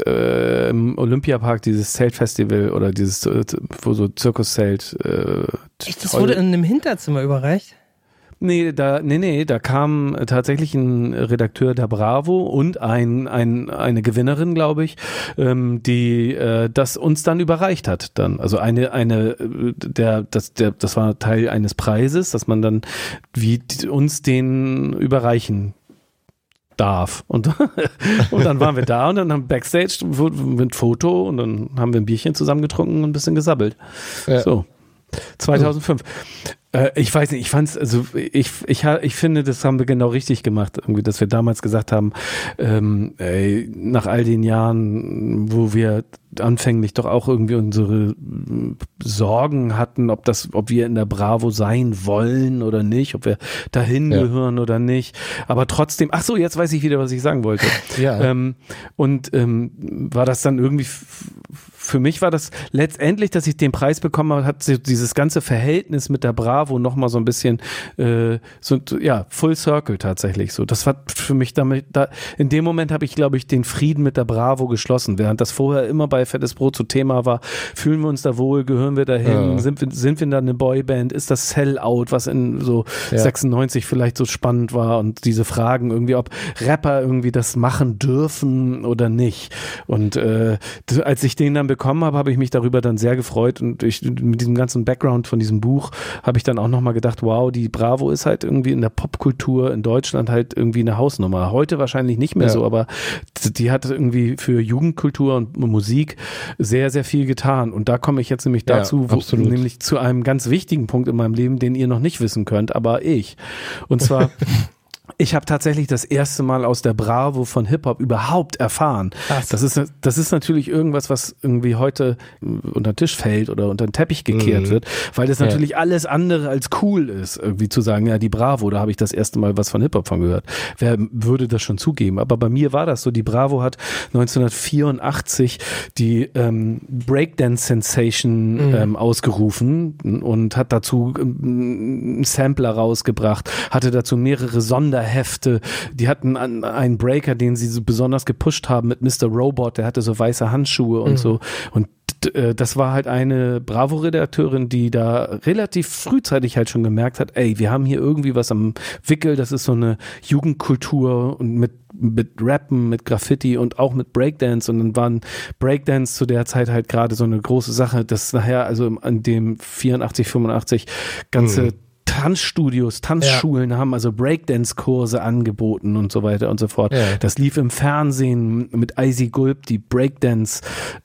Speaker 4: äh, Olympiapark, dieses Zeltfestival oder dieses, äh, wo so Zirkuszelt. Äh,
Speaker 1: Echt, das wurde in einem Hinterzimmer überreicht?
Speaker 4: Nee, da, nee, nee, da kam tatsächlich ein Redakteur der Bravo und ein, ein, eine Gewinnerin, glaube ich, ähm, die äh, das uns dann überreicht hat. Dann. Also eine, eine, äh, der, das, der, das war Teil eines Preises, dass man dann wie uns den überreichen darf. Und, und dann waren wir da und dann haben Backstage mit Foto und dann haben wir ein Bierchen zusammen getrunken und ein bisschen gesabbelt.
Speaker 5: Ja.
Speaker 4: So. 2005. Äh, ich weiß nicht, ich fand's, also ich, ich, ich finde, das haben wir genau richtig gemacht, irgendwie, dass wir damals gesagt haben, ähm, ey, nach all den Jahren, wo wir anfänglich doch auch irgendwie unsere Sorgen hatten, ob das, ob wir in der Bravo sein wollen oder nicht, ob wir dahin
Speaker 5: Ja.
Speaker 4: gehören oder nicht. Aber trotzdem, ach so, jetzt weiß ich wieder, was ich sagen wollte.
Speaker 5: Ja.
Speaker 4: Ähm, und ähm, war das dann irgendwie, für mich war das letztendlich, dass ich den Preis bekommen habe, hat dieses ganze Verhältnis mit der Bravo Bravo nochmal so ein bisschen, äh, so, ja, Full Circle tatsächlich so. Das war für mich damit, da, in dem Moment habe ich, glaube ich, den Frieden mit der Bravo geschlossen, während das vorher immer bei Fettes Brot zu Thema war. Fühlen wir uns da wohl, gehören wir dahin,
Speaker 5: Ja.
Speaker 4: sind wir, sind wir da eine Boyband, ist das Sellout, was in so
Speaker 5: Ja.
Speaker 4: 96 vielleicht so spannend war und diese Fragen irgendwie, ob Rapper irgendwie das machen dürfen oder nicht. Und äh, als ich den dann bekommen habe, habe ich mich darüber dann sehr gefreut und ich, mit diesem ganzen Background von diesem Buch habe ich dann auch nochmal gedacht, wow, die Bravo ist halt irgendwie in der Popkultur in Deutschland halt irgendwie eine Hausnummer. Heute wahrscheinlich nicht mehr
Speaker 5: Ja.
Speaker 4: so, aber die hat irgendwie für Jugendkultur und Musik sehr, sehr viel getan. Und da komme ich jetzt nämlich
Speaker 5: Ja,
Speaker 4: dazu, wo,
Speaker 5: absolut.
Speaker 4: nämlich zu einem ganz wichtigen Punkt in meinem Leben, den ihr noch nicht wissen könnt, aber ich. Und zwar Ich habe tatsächlich das erste Mal aus der Bravo von Hip-Hop überhaupt erfahren.
Speaker 1: Krass.
Speaker 4: Das ist, das ist natürlich irgendwas, was irgendwie heute äh, unter den Tisch fällt oder unter den Teppich gekehrt
Speaker 5: Mhm.
Speaker 4: wird, weil das
Speaker 5: Ja.
Speaker 4: natürlich alles andere als cool ist, irgendwie zu sagen, ja, die Bravo, da habe ich das erste Mal was von Hip-Hop von gehört. Wer würde das schon zugeben? Aber bei mir war das so. Die Bravo hat 1984 die ähm, Breakdance Sensation
Speaker 1: Mhm.
Speaker 4: ähm, ausgerufen und hat dazu ähm, einen Sampler rausgebracht, hatte dazu mehrere Sonderhefte. Die hatten einen Breaker, den sie so besonders gepusht haben mit Mr. Robot, der hatte so weiße Handschuhe und
Speaker 1: Mhm.
Speaker 4: so. Und äh, das war halt eine Bravo-Redakteurin, die da relativ frühzeitig halt schon gemerkt hat, ey, wir haben hier irgendwie was am Wickel, das ist so eine Jugendkultur und mit mit Rappen, mit Graffiti und auch mit Breakdance und dann waren Breakdance zu der Zeit halt gerade so eine große Sache, dass nachher also an dem 84, 85 ganze
Speaker 5: Mhm.
Speaker 4: Tanzstudios, Tanzschulen haben also Breakdance-Kurse angeboten und so weiter und so fort.
Speaker 5: Ja.
Speaker 4: Das lief im Fernsehen mit Icy Gulp, die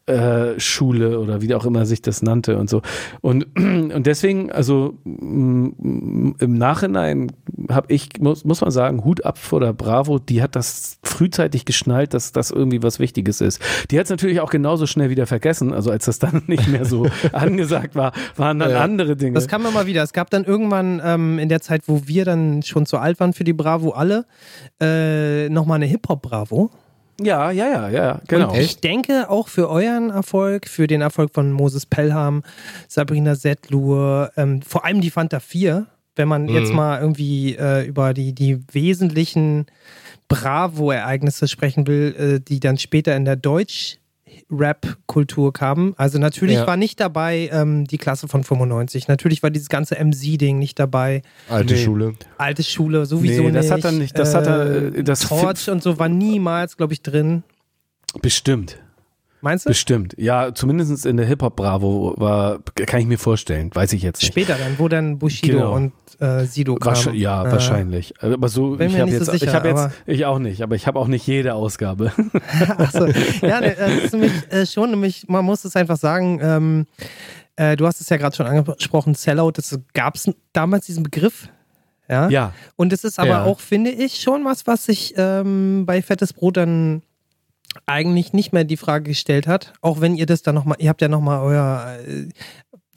Speaker 4: Breakdance-Schule oder wie auch immer sich das nannte und so. Und, und deswegen, also mm, im Nachhinein habe ich, muss, muss man sagen, Hut ab vor der Bravo, die hat das frühzeitig geschnallt, dass das irgendwie was Wichtiges ist. Die hat es natürlich auch genauso schnell wieder vergessen, also als das dann nicht mehr so angesagt war, waren dann
Speaker 5: Ja.
Speaker 4: andere Dinge.
Speaker 1: Das kam immer wieder. Es gab dann irgendwann ähm, in der Zeit, wo wir dann schon zu alt waren für die Bravo alle, äh, nochmal eine Hip-Hop-Bravo.
Speaker 4: ja, ja, ja, ja, genau.
Speaker 1: Und ich denke auch für euren Erfolg, für den Erfolg von Moses Pelham, Sabrina Settlur, ähm, vor allem die Fanta 4, wenn man jetzt mal irgendwie äh, über die, die wesentlichen Bravo-Ereignisse sprechen will, äh, die dann später in der Deutsch- Rap-Kultur kamen. Also natürlich
Speaker 5: Ja.
Speaker 1: war nicht dabei ähm, die Klasse von 95. Natürlich war dieses ganze MC-Ding nicht dabei.
Speaker 5: Alte
Speaker 4: Nee.
Speaker 5: Schule.
Speaker 1: Alte Schule sowieso
Speaker 4: Nee, das
Speaker 1: nicht.
Speaker 4: hat er nicht. Das hat er, äh, das
Speaker 1: Torch und so war niemals, glaube ich, drin.
Speaker 4: Bestimmt.
Speaker 1: Meinst du?
Speaker 4: Bestimmt. Ja, zumindest in der Hip-Hop-Bravo war, kann ich mir vorstellen, weiß ich jetzt nicht.
Speaker 1: Später dann, wo dann Bushido
Speaker 4: Genau.
Speaker 1: und äh, Sido kamen.
Speaker 4: Ja,
Speaker 1: Äh,
Speaker 4: wahrscheinlich. Aber so, ich habe jetzt,
Speaker 1: so sicher,
Speaker 4: ich
Speaker 1: aber-
Speaker 4: jetzt, ich auch nicht, aber ich habe auch nicht jede Ausgabe.
Speaker 1: Achso. Ja, ne, das ist nämlich äh, schon, nämlich, man muss es einfach sagen, ähm, äh, du hast es ja gerade schon angesprochen, Sellout, das gab es damals diesen Begriff. Ja.
Speaker 4: ja,
Speaker 1: Und es ist aber
Speaker 4: Ja.
Speaker 1: auch, finde ich, schon was, was sich ähm, bei Fettes Brot dann eigentlich nicht mehr die Frage gestellt hat. Auch wenn ihr das dann nochmal, ihr habt ja nochmal euer äh,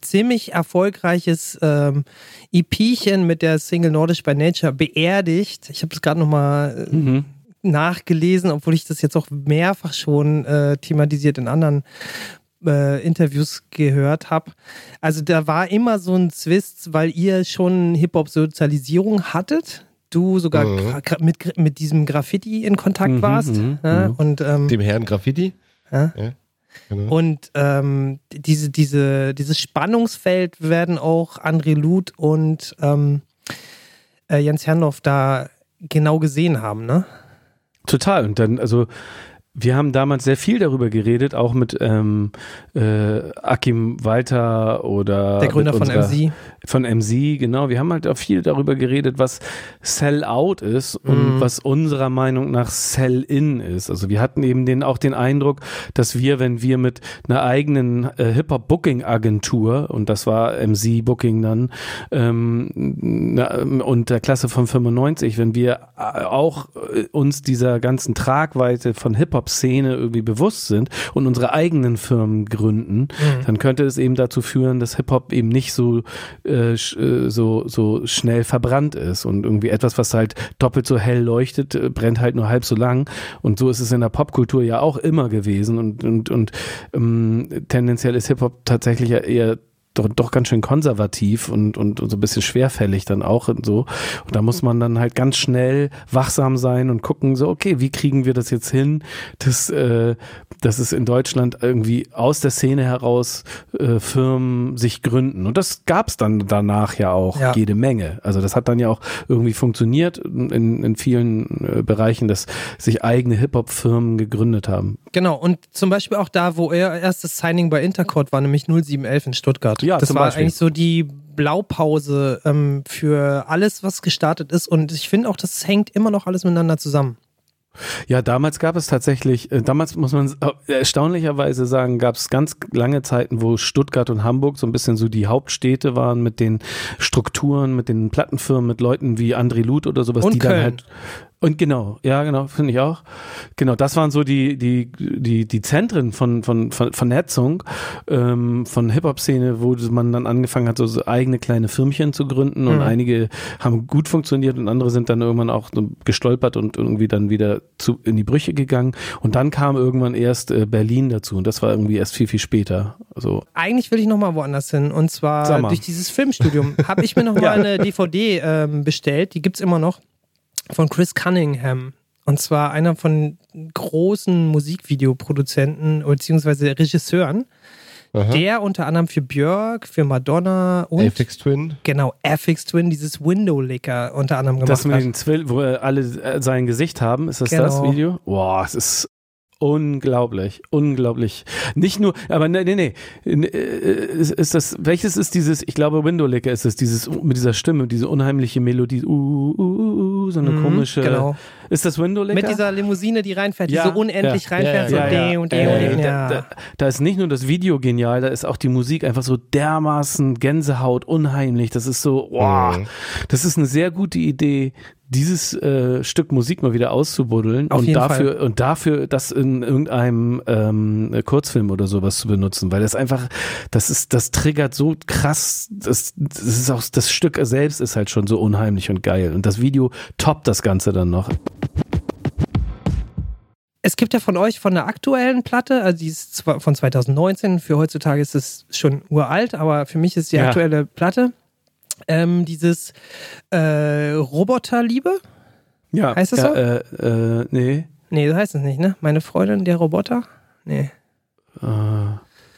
Speaker 1: ziemlich erfolgreiches ähm, EPchen mit der Single Nordisch by Nature beerdigt. Ich habe es gerade nochmal äh,
Speaker 4: mhm.
Speaker 1: nachgelesen, obwohl ich das jetzt auch mehrfach schon äh, thematisiert in anderen äh, Interviews gehört habe. Also da war immer so ein Zwist, weil ihr schon Hip-Hop-Sozialisierung hattet. Du sogar
Speaker 5: Mhm.
Speaker 1: mit, mit diesem Graffiti in Kontakt
Speaker 4: Mhm,
Speaker 1: warst.
Speaker 4: mhm,
Speaker 1: ja,
Speaker 4: mhm.
Speaker 1: Und, ähm,
Speaker 5: Dem Herrn Graffiti.
Speaker 1: Ja.
Speaker 5: Genau.
Speaker 1: und ähm, diese, diese, dieses Spannungsfeld werden auch André Luth und ähm, äh, Jens Herrndorf da genau gesehen haben, ne?
Speaker 4: total. Und dann, also wir haben damals sehr viel darüber geredet, auch mit ähm, äh, Akim Walter oder
Speaker 1: Der Gründer
Speaker 4: mit
Speaker 1: von
Speaker 4: unserer-
Speaker 1: MC.
Speaker 4: Von MC, genau. Wir haben halt auch viel darüber geredet, was Sell-out ist und
Speaker 1: Mhm.
Speaker 4: was unserer Meinung nach Sell-in ist. Also wir hatten eben den, auch den Eindruck, dass wir, wenn wir mit einer eigenen äh, Hip-Hop-Booking-Agentur, und das war MC Booking dann, ähm, na, und der Klasse von 95, wenn wir äh, auch äh, uns dieser ganzen Tragweite von Hip-Hop-Szene irgendwie bewusst sind und unsere eigenen Firmen gründen, dann könnte es eben dazu führen, dass Hip-Hop eben nicht so, äh, äh, so, so schnell verbrannt ist und irgendwie etwas, was halt doppelt so hell leuchtet, äh, brennt halt nur halb so lang. Und so ist es in der Popkultur ja auch immer gewesen und, und, und ähm, tendenziell ist Hip-Hop tatsächlich eher doch, doch ganz schön konservativ und, und, und so ein bisschen schwerfällig dann auch und so. Und da muss man dann halt ganz schnell wachsam sein und gucken, so, okay, wie kriegen wir das jetzt hin, dass, äh, dass es in Deutschland irgendwie aus der Szene heraus äh, Firmen sich gründen. Und das gab es dann danach ja auch
Speaker 1: Ja.
Speaker 4: jede Menge. Also das hat dann ja auch irgendwie funktioniert in, in vielen äh, Bereichen, dass sich eigene Hip-Hop-Firmen gegründet haben.
Speaker 1: Genau, und zum Beispiel auch da, wo er erstes Signing bei Intercord war, nämlich 0711 in Stuttgart.
Speaker 4: Ja,
Speaker 1: das war
Speaker 4: Beispiel.
Speaker 1: eigentlich so die Blaupause ähm, für alles, was gestartet ist. Und ich finde auch, das hängt immer noch alles miteinander zusammen.
Speaker 4: Ja, damals gab es tatsächlich, äh, damals muss man äh, erstaunlicherweise sagen, gab es ganz lange Zeiten, wo Stuttgart und Hamburg so ein bisschen so die Hauptstädte waren mit den Strukturen, mit den Plattenfirmen, mit Leuten wie André Luth oder sowas,
Speaker 1: Und
Speaker 4: die dann
Speaker 1: Köln.
Speaker 4: halt und genau, ja, genau, finde ich auch. Genau, das waren so die, die, die, die Zentren von, von, von Vernetzung, ähm, von Hip-Hop-Szene, wo man dann angefangen hat, so, so eigene kleine Firmchen zu gründen und
Speaker 1: Mhm.
Speaker 4: einige haben gut funktioniert und andere sind dann irgendwann auch so gestolpert und irgendwie dann wieder zu, in die Brüche gegangen. Und dann kam irgendwann erst äh, Berlin dazu und das war irgendwie erst viel, viel später. Also,
Speaker 1: Eigentlich will ich nochmal woanders hin. Und zwar durch dieses Filmstudium habe ich mir nochmal
Speaker 4: Ja.
Speaker 1: eine DVD ähm, bestellt. Die gibt's immer noch. Von Chris Cunningham. Und zwar einer von großen Musikvideoproduzenten beziehungsweise Regisseuren,
Speaker 5: Aha.
Speaker 1: der unter anderem für Björk, für Madonna und
Speaker 5: Aphex Twin.
Speaker 1: genau Aphex Twin dieses Window Licker unter anderem gemacht
Speaker 4: das mit
Speaker 1: hat.
Speaker 4: den Zwill, wo äh, alle äh, sein Gesicht haben, ist das das
Speaker 1: Genau.
Speaker 4: Video? Boah, es ist unglaublich, unglaublich. Nicht nur, aber nee, nee, nee. Äh, Ist, ist das, welches ist dieses, ich glaube Window Licker ist es, dieses, mit dieser Stimme, diese unheimliche Melodie, uh, uh, uh, uh, so eine
Speaker 1: Mhm,
Speaker 4: komische.
Speaker 1: Genau.
Speaker 4: Ist das Window Licker?
Speaker 1: Mit dieser Limousine, die reinfährt, die
Speaker 4: Ja,
Speaker 1: so unendlich
Speaker 4: ja,
Speaker 1: reinfährt,
Speaker 5: ja,
Speaker 1: so
Speaker 5: ja, ja.
Speaker 1: und
Speaker 4: Äh,
Speaker 1: und de.
Speaker 4: da, da,
Speaker 1: Ja.
Speaker 4: da ist nicht nur das Video genial, da ist auch die Musik einfach so dermaßen Gänsehaut, unheimlich. Das ist so, wow,
Speaker 5: Mhm.
Speaker 4: das ist eine sehr gute Idee, dieses äh, Stück Musik mal wieder auszubuddeln
Speaker 1: Auf
Speaker 4: und dafür und dafür das in irgendeinem ähm, Kurzfilm oder sowas zu benutzen, weil das einfach, das ist, das triggert so krass, das, das ist auch das Stück selbst ist halt schon so unheimlich und geil und das Video toppt das Ganze dann noch.
Speaker 1: Es gibt ja von euch von der aktuellen Platte, also die ist zwar von 2019, für heutzutage ist es schon uralt, aber für mich ist die
Speaker 4: Ja.
Speaker 1: aktuelle Platte ähm, dieses äh, Roboterliebe.
Speaker 4: Ja,
Speaker 1: Heißt das
Speaker 4: ja,
Speaker 1: so?
Speaker 4: Äh, äh, nee.
Speaker 1: Nee, so heißt es nicht, ne? Meine Freundin, der Roboter? Nee.
Speaker 4: Äh,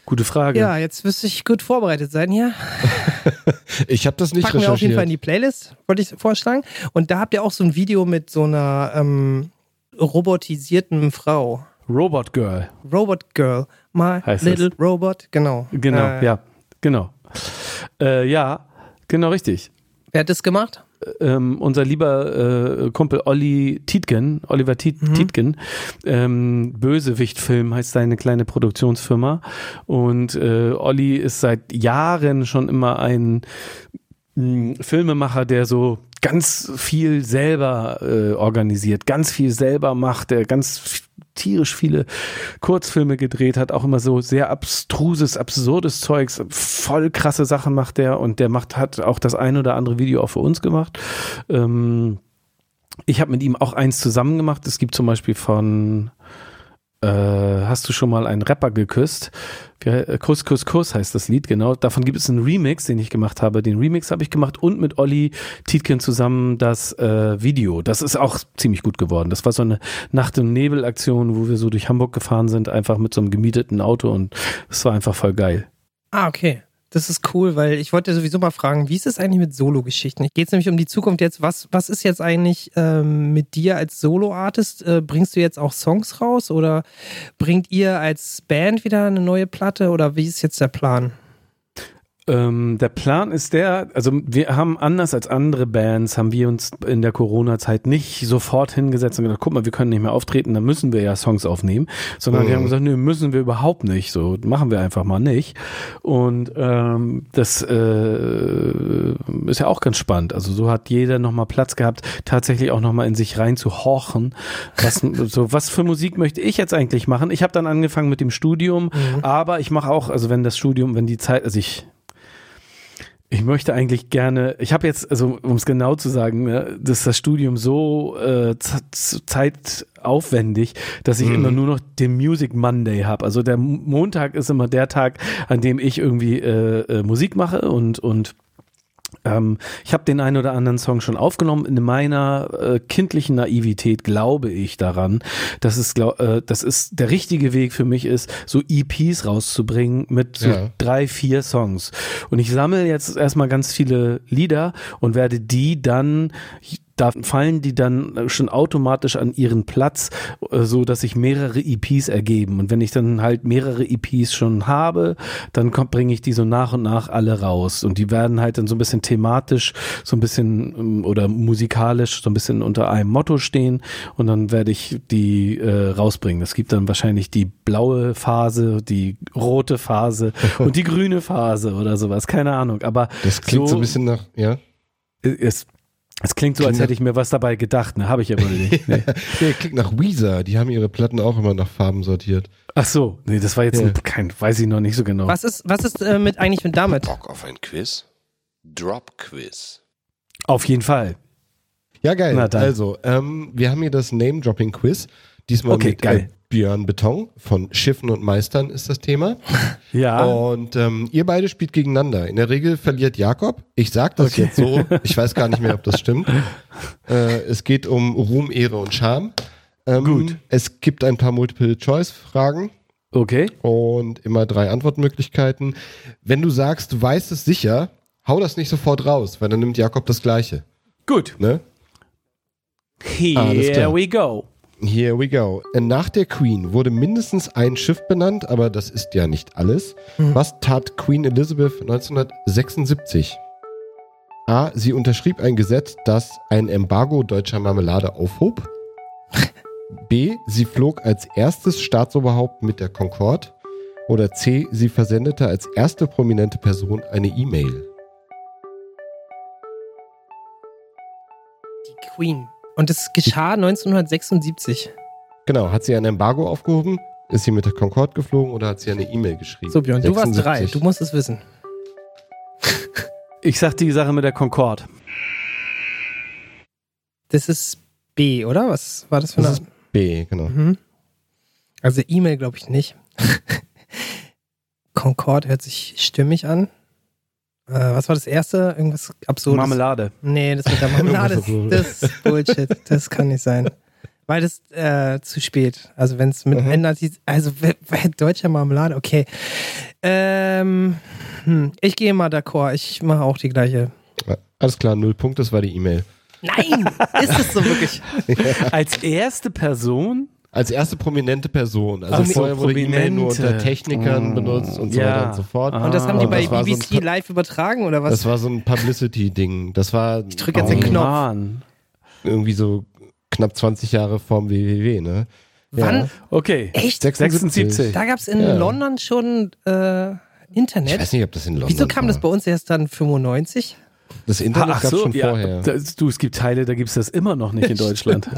Speaker 4: gute Frage.
Speaker 1: Ja, jetzt müsste ich gut vorbereitet sein hier.
Speaker 5: Ich habe das nicht
Speaker 1: Packen wir auf jeden Fall in
Speaker 5: recherchiert.
Speaker 1: die Playlist, wollte ich vorschlagen. Und da habt ihr auch so ein Video mit so einer ähm, robotisierten Frau.
Speaker 4: Robot Girl.
Speaker 1: Robot Girl. My
Speaker 4: Heißt
Speaker 1: Little Robot. Genau.
Speaker 4: Genau,
Speaker 1: Äh,
Speaker 4: ja, genau. Äh, ja, genau richtig.
Speaker 1: Wer hat das gemacht?
Speaker 4: Ähm, unser lieber äh, Kumpel Olli Tietgen, Oliver Tiet,
Speaker 1: Mhm.
Speaker 4: Tietgen, ähm, Bösewicht-Film heißt seine kleine Produktionsfirma. Und äh, Olli ist seit Jahren schon immer ein mh, Filmemacher, der so ganz viel selber äh, organisiert, ganz viel selber macht, der ganz f- tierisch viele Kurzfilme gedreht hat, auch immer so sehr abstruses, absurdes Zeugs, voll krasse Sachen macht der und der macht, hat auch das ein oder andere Video auch für uns gemacht. Ähm, ich habe mit ihm auch eins zusammen gemacht. Es gibt zum Beispiel von äh, Hast du schon mal einen Rapper geküsst? Äh, Kuss, Kuss, Kuss heißt das Lied, genau. Davon gibt es einen Remix, den ich gemacht habe. Den Remix habe ich gemacht und mit Olli Tietgen zusammen das äh, Video. Das ist auch ziemlich gut geworden. Das war so eine Nacht- und Nebel-Aktion, wo wir so durch Hamburg gefahren sind, einfach mit so einem gemieteten Auto und es war einfach voll geil.
Speaker 1: Ah, okay. Das ist cool, weil ich wollte sowieso mal fragen, wie ist es eigentlich mit Solo-Geschichten? Geht es nämlich um die Zukunft jetzt? Was, was ist jetzt eigentlich ähm, mit dir als Solo-Artist? Äh, bringst du jetzt auch Songs raus oder bringt ihr als Band wieder eine neue Platte oder wie ist jetzt der Plan?
Speaker 4: Ähm, der Plan ist der, also wir haben anders als andere Bands, haben wir uns in der Corona-Zeit nicht sofort hingesetzt und gesagt, guck mal, wir können nicht mehr auftreten, dann müssen wir ja Songs aufnehmen, sondern wir
Speaker 5: Mhm.
Speaker 4: haben gesagt, nö, müssen wir überhaupt nicht, so machen wir einfach mal nicht. Und ähm, das äh, ist ja auch ganz spannend. Also so hat jeder nochmal Platz gehabt, tatsächlich auch nochmal in sich rein zu horchen. Was, so, was für Musik möchte ich jetzt eigentlich machen? Ich habe dann angefangen mit dem Studium, aber ich mache auch, also wenn das Studium, wenn die Zeit, also ich Ich möchte eigentlich gerne, ich habe jetzt, also um es genau zu sagen, ne, dass das Studium so äh, zeitaufwendig, dass ich
Speaker 5: Mhm.
Speaker 4: immer nur noch den Music Monday habe. Also der Montag ist immer der Tag, an dem ich irgendwie äh, äh, Musik mache und und ähm, ich habe den einen oder anderen Song schon aufgenommen. In meiner äh, kindlichen Naivität glaube ich daran, dass es, glaub, äh, dass es der richtige Weg für mich ist, so EPs rauszubringen mit so
Speaker 5: Ja.
Speaker 4: drei, vier Songs. Und ich sammle jetzt erstmal ganz viele Lieder und werde die dann da fallen die dann schon automatisch an ihren Platz, äh, so dass sich mehrere EPs ergeben. Und wenn ich dann halt mehrere EPs schon habe, dann bringe ich die so nach und nach alle raus. Und die werden halt dann so ein bisschen thematisch, so ein bisschen ähm, oder musikalisch so ein bisschen unter einem Motto stehen. Und dann werde ich die äh, rausbringen. Es gibt dann wahrscheinlich die blaue Phase, die rote Phase und die grüne Phase oder sowas. Keine Ahnung. Aber
Speaker 5: Das klingt so, ein bisschen nach, ja.
Speaker 4: es, es klingt so, als hätte ich mir was dabei gedacht, ne? Habe ich aber nicht. Nee.
Speaker 5: Nee, klingt nach Weezer. Die haben ihre Platten auch immer nach Farben sortiert.
Speaker 4: Ach so, nee, das war jetzt
Speaker 5: Ja.
Speaker 4: ein, kein, weiß ich noch nicht so genau.
Speaker 1: Was ist, was ist äh, mit eigentlich mit damit?
Speaker 3: Bock auf ein Quiz? Drop Quiz.
Speaker 4: Auf jeden Fall.
Speaker 5: Ja, geil.
Speaker 4: Na dann.
Speaker 5: Also, ähm, wir haben hier das Name-Dropping-Quiz. Diesmal
Speaker 4: Okay,
Speaker 5: mit
Speaker 4: geil.
Speaker 5: Äh, Björn Beton von Schiffen und Meistern ist das Thema.
Speaker 4: Ja.
Speaker 5: Und ähm, ihr beide spielt gegeneinander. In der Regel verliert Jakob. Ich sag das jetzt so. Ich weiß gar nicht mehr, ob das stimmt. Äh, es geht um Ruhm, Ehre und Scham. Ähm,
Speaker 4: Gut.
Speaker 5: Es gibt ein paar Multiple-Choice-Fragen
Speaker 4: Okay.
Speaker 5: und immer drei Antwortmöglichkeiten. Wenn du sagst, du weißt es sicher, hau das nicht sofort raus, weil dann nimmt Jakob das Gleiche.
Speaker 4: Gut.
Speaker 5: Ne?
Speaker 4: Here
Speaker 5: klar.
Speaker 4: we go.
Speaker 5: Here we go. Nach der Queen wurde mindestens ein Schiff benannt, aber das ist ja nicht alles. Was tat Queen Elizabeth 1976? A. Sie unterschrieb ein Gesetz, das ein Embargo deutscher Marmelade aufhob. B. Sie flog als erstes Staatsoberhaupt mit der Concorde. Oder C. Sie versendete als erste prominente Person eine E-Mail.
Speaker 1: Die Queen. Und es geschah 1976.
Speaker 5: Genau, hat sie ein Embargo aufgehoben? Ist sie mit der Concorde geflogen oder hat sie eine E-Mail geschrieben?
Speaker 1: So, Björn, du warst
Speaker 5: 76.
Speaker 1: drei. Du musst es wissen.
Speaker 4: Ich sag die Sache mit der Concorde.
Speaker 1: Das ist B, oder? Was war das für
Speaker 5: Das
Speaker 1: eine?
Speaker 5: ist B, genau.
Speaker 1: Mhm. Also E-Mail glaube ich nicht. Concord hört sich stimmig an. Äh, was war das erste? Irgendwas absurdes?
Speaker 4: Marmelade.
Speaker 1: Nee, das mit der Marmelade, das, ist Bullshit. Das kann nicht sein. Weil das äh, zu spät. Also wenn es mit
Speaker 5: Mhm.
Speaker 1: ändert, also deutscher Marmelade, okay. Ähm, hm, ich gehe mal d'accord. Ich mache auch die gleiche.
Speaker 5: Alles klar, null Punkte, das war die E-Mail.
Speaker 1: Nein, ist es so wirklich?
Speaker 4: Als erste Person?
Speaker 5: Als erste prominente Person. Also
Speaker 4: Ach so,
Speaker 5: vorher wurde E-Mail nur
Speaker 4: prominente.
Speaker 5: unter Technikern
Speaker 4: Mm,
Speaker 5: benutzt und so
Speaker 4: ja.
Speaker 5: weiter und so fort.
Speaker 4: Ah.
Speaker 1: Und das haben die bei
Speaker 5: so
Speaker 1: BBC
Speaker 5: Pa-
Speaker 1: live übertragen oder was?
Speaker 5: Das war so ein Publicity-Ding. Das war
Speaker 1: Ich drück jetzt den
Speaker 5: auch
Speaker 1: Knopf.
Speaker 4: Mann.
Speaker 5: irgendwie so knapp 20 Jahre vorm WWW, ne?
Speaker 1: Wann?
Speaker 4: Okay.
Speaker 1: Echt?
Speaker 4: 76.
Speaker 1: Da gab es in
Speaker 5: Ja.
Speaker 1: London schon äh,
Speaker 5: Ich
Speaker 1: Internet.
Speaker 5: weiß nicht, ob das in London
Speaker 1: Wieso kam
Speaker 5: war.
Speaker 1: das bei uns erst dann 95?
Speaker 5: Das Internet
Speaker 4: Ach
Speaker 5: gab
Speaker 4: so,
Speaker 5: schon
Speaker 4: ja,
Speaker 5: vorher.
Speaker 4: das, du, es gibt Teile, da gibt es das immer noch nicht in Deutschland.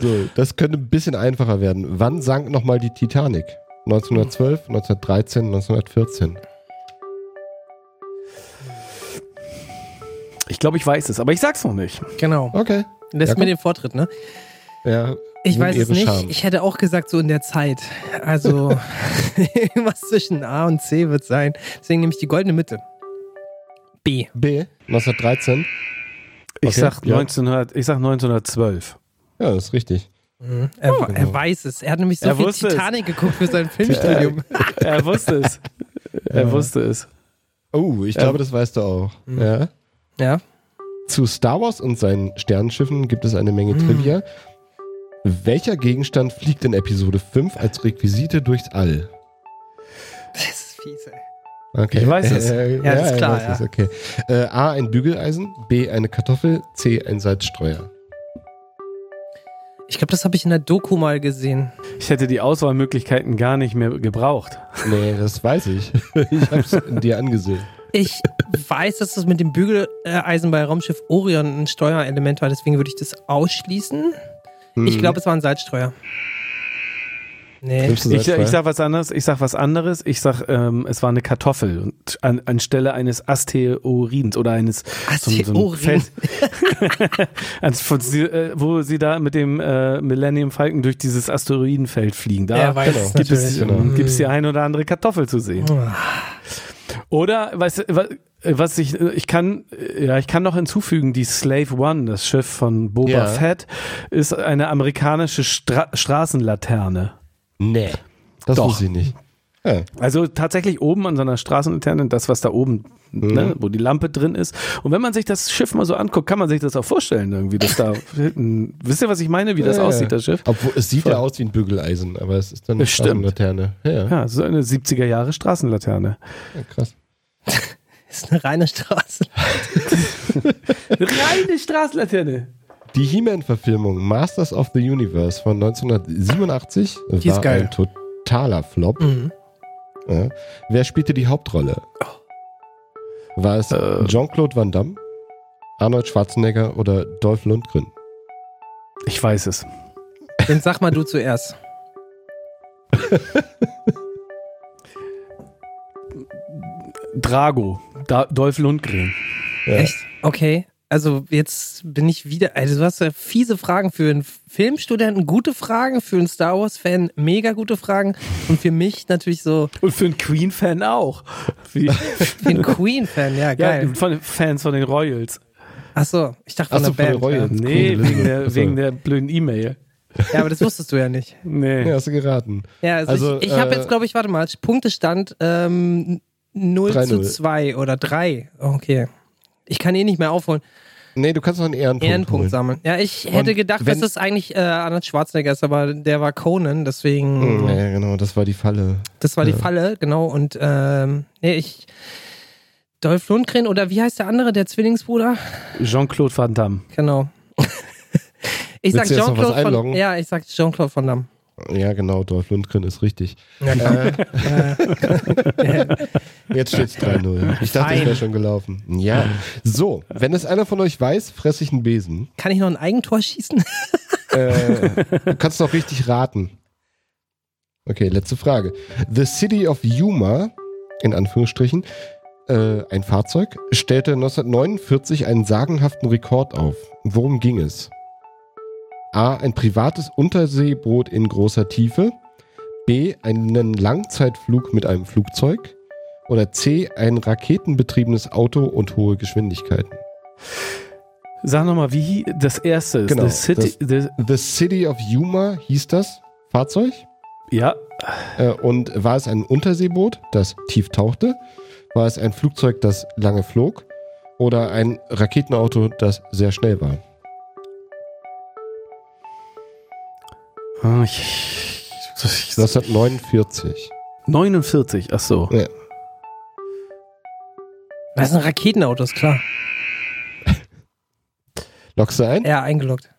Speaker 5: So, das könnte ein bisschen einfacher werden. Wann sank nochmal die Titanic? 1912, 1913, 1914.
Speaker 4: Ich glaube, ich weiß es, aber ich sag's noch nicht.
Speaker 1: Genau.
Speaker 5: Okay.
Speaker 1: Lässt
Speaker 5: Ja,
Speaker 1: mir den Vortritt, ne?
Speaker 5: Ja,
Speaker 1: Ich weiß es nicht.
Speaker 5: Scham.
Speaker 1: Ich hätte auch gesagt, so in der Zeit. Also, irgendwas zwischen A und C wird sein. Deswegen nehme ich die goldene Mitte. B.
Speaker 5: B, 1913.
Speaker 4: Ich,
Speaker 5: Okay,
Speaker 4: sag
Speaker 5: ja.
Speaker 4: 1900, ich sag 1912.
Speaker 5: Ja, das ist richtig.
Speaker 1: Mhm. Er,
Speaker 5: Oh,
Speaker 1: er
Speaker 5: genau.
Speaker 1: weiß es. Er hat nämlich so
Speaker 4: Er
Speaker 1: viel
Speaker 4: wusste es.
Speaker 1: Titanic geguckt für sein Filmstudium.
Speaker 4: Er wusste es. Er wusste es.
Speaker 5: Oh, ich glaube, das weißt du auch.
Speaker 1: Mhm.
Speaker 5: Ja.
Speaker 1: ja.
Speaker 5: Zu Star Wars und seinen Sternenschiffen gibt es eine Menge
Speaker 1: Mhm.
Speaker 5: Trivia. Welcher Gegenstand fliegt in Episode 5 als Requisite durchs All?
Speaker 1: Das ist fies, ey.
Speaker 5: Okay.
Speaker 4: Ich weiß es.
Speaker 5: Äh,
Speaker 1: Ja, das ist
Speaker 5: er
Speaker 1: klar,
Speaker 5: weiß
Speaker 1: ja.
Speaker 5: es, okay. Äh, A, ein Bügeleisen, B, eine Kartoffel, C, ein Salzstreuer.
Speaker 1: Ich glaube, das habe ich in der Doku mal gesehen.
Speaker 4: Ich hätte die Auswahlmöglichkeiten gar nicht mehr gebraucht.
Speaker 5: Nee, das weiß ich. ich hab's dir angesehen.
Speaker 1: Ich weiß, dass das mit dem Bügeleisen bei Raumschiff Orion ein Steuerelement war, deswegen würde ich das ausschließen. Ich
Speaker 5: Hm.
Speaker 1: glaube, es war ein Salzstreuer. Nee.
Speaker 4: Ich, ich sag was anderes. Ich sag was anderes. Ich sag, ähm, es war eine Kartoffel und an, anstelle eines Asteroidens oder eines so, ein- so ein
Speaker 1: Asteroiden.
Speaker 4: Ans- von sie, äh, wo sie da mit dem äh, Millennium Falcon durch dieses Asteroidenfeld fliegen. Da
Speaker 1: weiß es
Speaker 4: gibt es.
Speaker 5: Genau.
Speaker 4: gibt es die ein oder andere Kartoffel zu sehen. Oder weißt du, wa- was ich ich kann ja ich kann noch hinzufügen die Slave One das Schiff von Boba
Speaker 5: Ja.
Speaker 4: Fett ist eine amerikanische Stra Straßenlaterne
Speaker 5: Nee. Das
Speaker 4: Doch.
Speaker 5: wusste ich nicht. Ja.
Speaker 4: also tatsächlich oben an so einer Straßenlaterne das was da oben ne, wo die Lampe drin ist und wenn man sich das Schiff mal so anguckt kann man sich das auch vorstellen irgendwie dass da hinten wisst ihr was ich meine wie das
Speaker 5: Ja, ja.
Speaker 4: aussieht das Schiff
Speaker 5: Obwohl, es sieht
Speaker 4: Voll.
Speaker 5: ja aus wie ein Bügeleisen, aber es ist dann eine
Speaker 4: stimmt.
Speaker 5: Straßenlaterne. Ja, ja.
Speaker 4: ja so eine 70er Jahre Straßenlaterne
Speaker 5: krass.
Speaker 1: Ist eine reine Straße.
Speaker 4: reine Straßenlaterne
Speaker 5: Die He-Man-Verfilmung Masters of the Universe von 1987
Speaker 1: Die ist
Speaker 5: war ein totaler Flop.
Speaker 1: Mhm.
Speaker 5: Ja. Wer spielte die Hauptrolle? War es
Speaker 4: Äh.
Speaker 5: Jean-Claude Van Damme, Arnold Schwarzenegger oder Dolph Lundgren?
Speaker 4: ich weiß es
Speaker 1: Dann sag mal du zuerst.
Speaker 4: Drago da Dolph Lundgren
Speaker 5: Ja.
Speaker 1: Echt? Okay. Also jetzt bin ich wieder. Also du hast ja fiese Fragen für einen Filmstudenten, gute Fragen, für einen Star Wars-Fan mega gute Fragen und für mich natürlich so
Speaker 4: Und für einen Queen-Fan auch.
Speaker 1: Für einen Queen-Fan, ja
Speaker 4: ja,
Speaker 1: geil.
Speaker 4: von den Fans von den Royals.
Speaker 1: Achso, ich dachte von
Speaker 5: Ach so,
Speaker 1: der
Speaker 5: von
Speaker 1: Band.
Speaker 5: den
Speaker 1: ja.
Speaker 5: Royals.
Speaker 4: Nee, wegen der, wegen der blöden E-Mail.
Speaker 1: ja, aber das wusstest du ja nicht.
Speaker 4: Nee.
Speaker 5: Ja, hast du geraten.
Speaker 1: Ja, also,
Speaker 5: Also,
Speaker 1: ich, ich habe
Speaker 5: äh,
Speaker 1: jetzt, glaube ich, warte mal, Punktestand ähm, 0 zu
Speaker 5: 3-0.
Speaker 1: 2 oder 3. Okay. Ich kann eh nicht mehr aufholen.
Speaker 5: Nee, du kannst noch einen Ehrenpunkt,
Speaker 1: Ehrenpunkt
Speaker 5: holen.
Speaker 1: sammeln. Ja, ich hätte
Speaker 5: Und
Speaker 1: gedacht,
Speaker 5: wenn-
Speaker 1: dass es eigentlich äh, Arnold Schwarzenegger ist, aber der war Conan, deswegen.
Speaker 5: Mhm, Ja, genau, das war die Falle.
Speaker 1: Das war die
Speaker 5: Ja.
Speaker 1: Falle, genau. Und ähm, nee, ich. Dolph Lundgren oder wie heißt der andere, der Zwillingsbruder?
Speaker 4: Jean-Claude Van Damme.
Speaker 1: Genau. ich sag Jean-Claude von.
Speaker 5: einloggen?
Speaker 1: Ja, ich sag Jean-Claude Van Damme.
Speaker 5: Ja, genau, Dolph Lundgren ist richtig.
Speaker 1: Ja, klar.
Speaker 5: Äh, jetzt steht's 3-0. Ich dachte, es wäre schon gelaufen. Ja. So, wenn es einer von euch weiß, fresse ich einen Besen.
Speaker 1: Kann ich noch ein Eigentor schießen?
Speaker 5: Äh, du kannst noch richtig raten. Okay, letzte Frage. The City of Yuma, in Anführungsstrichen, äh, ein Fahrzeug, stellte 1949 einen sagenhaften Rekord auf. Worum ging es? A. Ein privates Unterseeboot in großer Tiefe. B. Einen Langzeitflug mit einem Flugzeug. Oder C. Ein raketenbetriebenes Auto und hohe Geschwindigkeiten.
Speaker 4: Sag nochmal, wie das erste ist.
Speaker 5: Genau,
Speaker 4: The City, the,
Speaker 5: The City of Yuma hieß das Fahrzeug.
Speaker 4: ja,
Speaker 5: Äh, und war es ein Unterseeboot, das tief tauchte? War es ein Flugzeug, das lange flog? Oder ein Raketenauto, das sehr schnell war?
Speaker 4: Ah, ich, ich,
Speaker 5: 1949.
Speaker 4: 49, ach so.
Speaker 1: Das ist ein Raketenauto, ist klar.
Speaker 5: Lockst du ein?
Speaker 1: Ja, eingeloggt.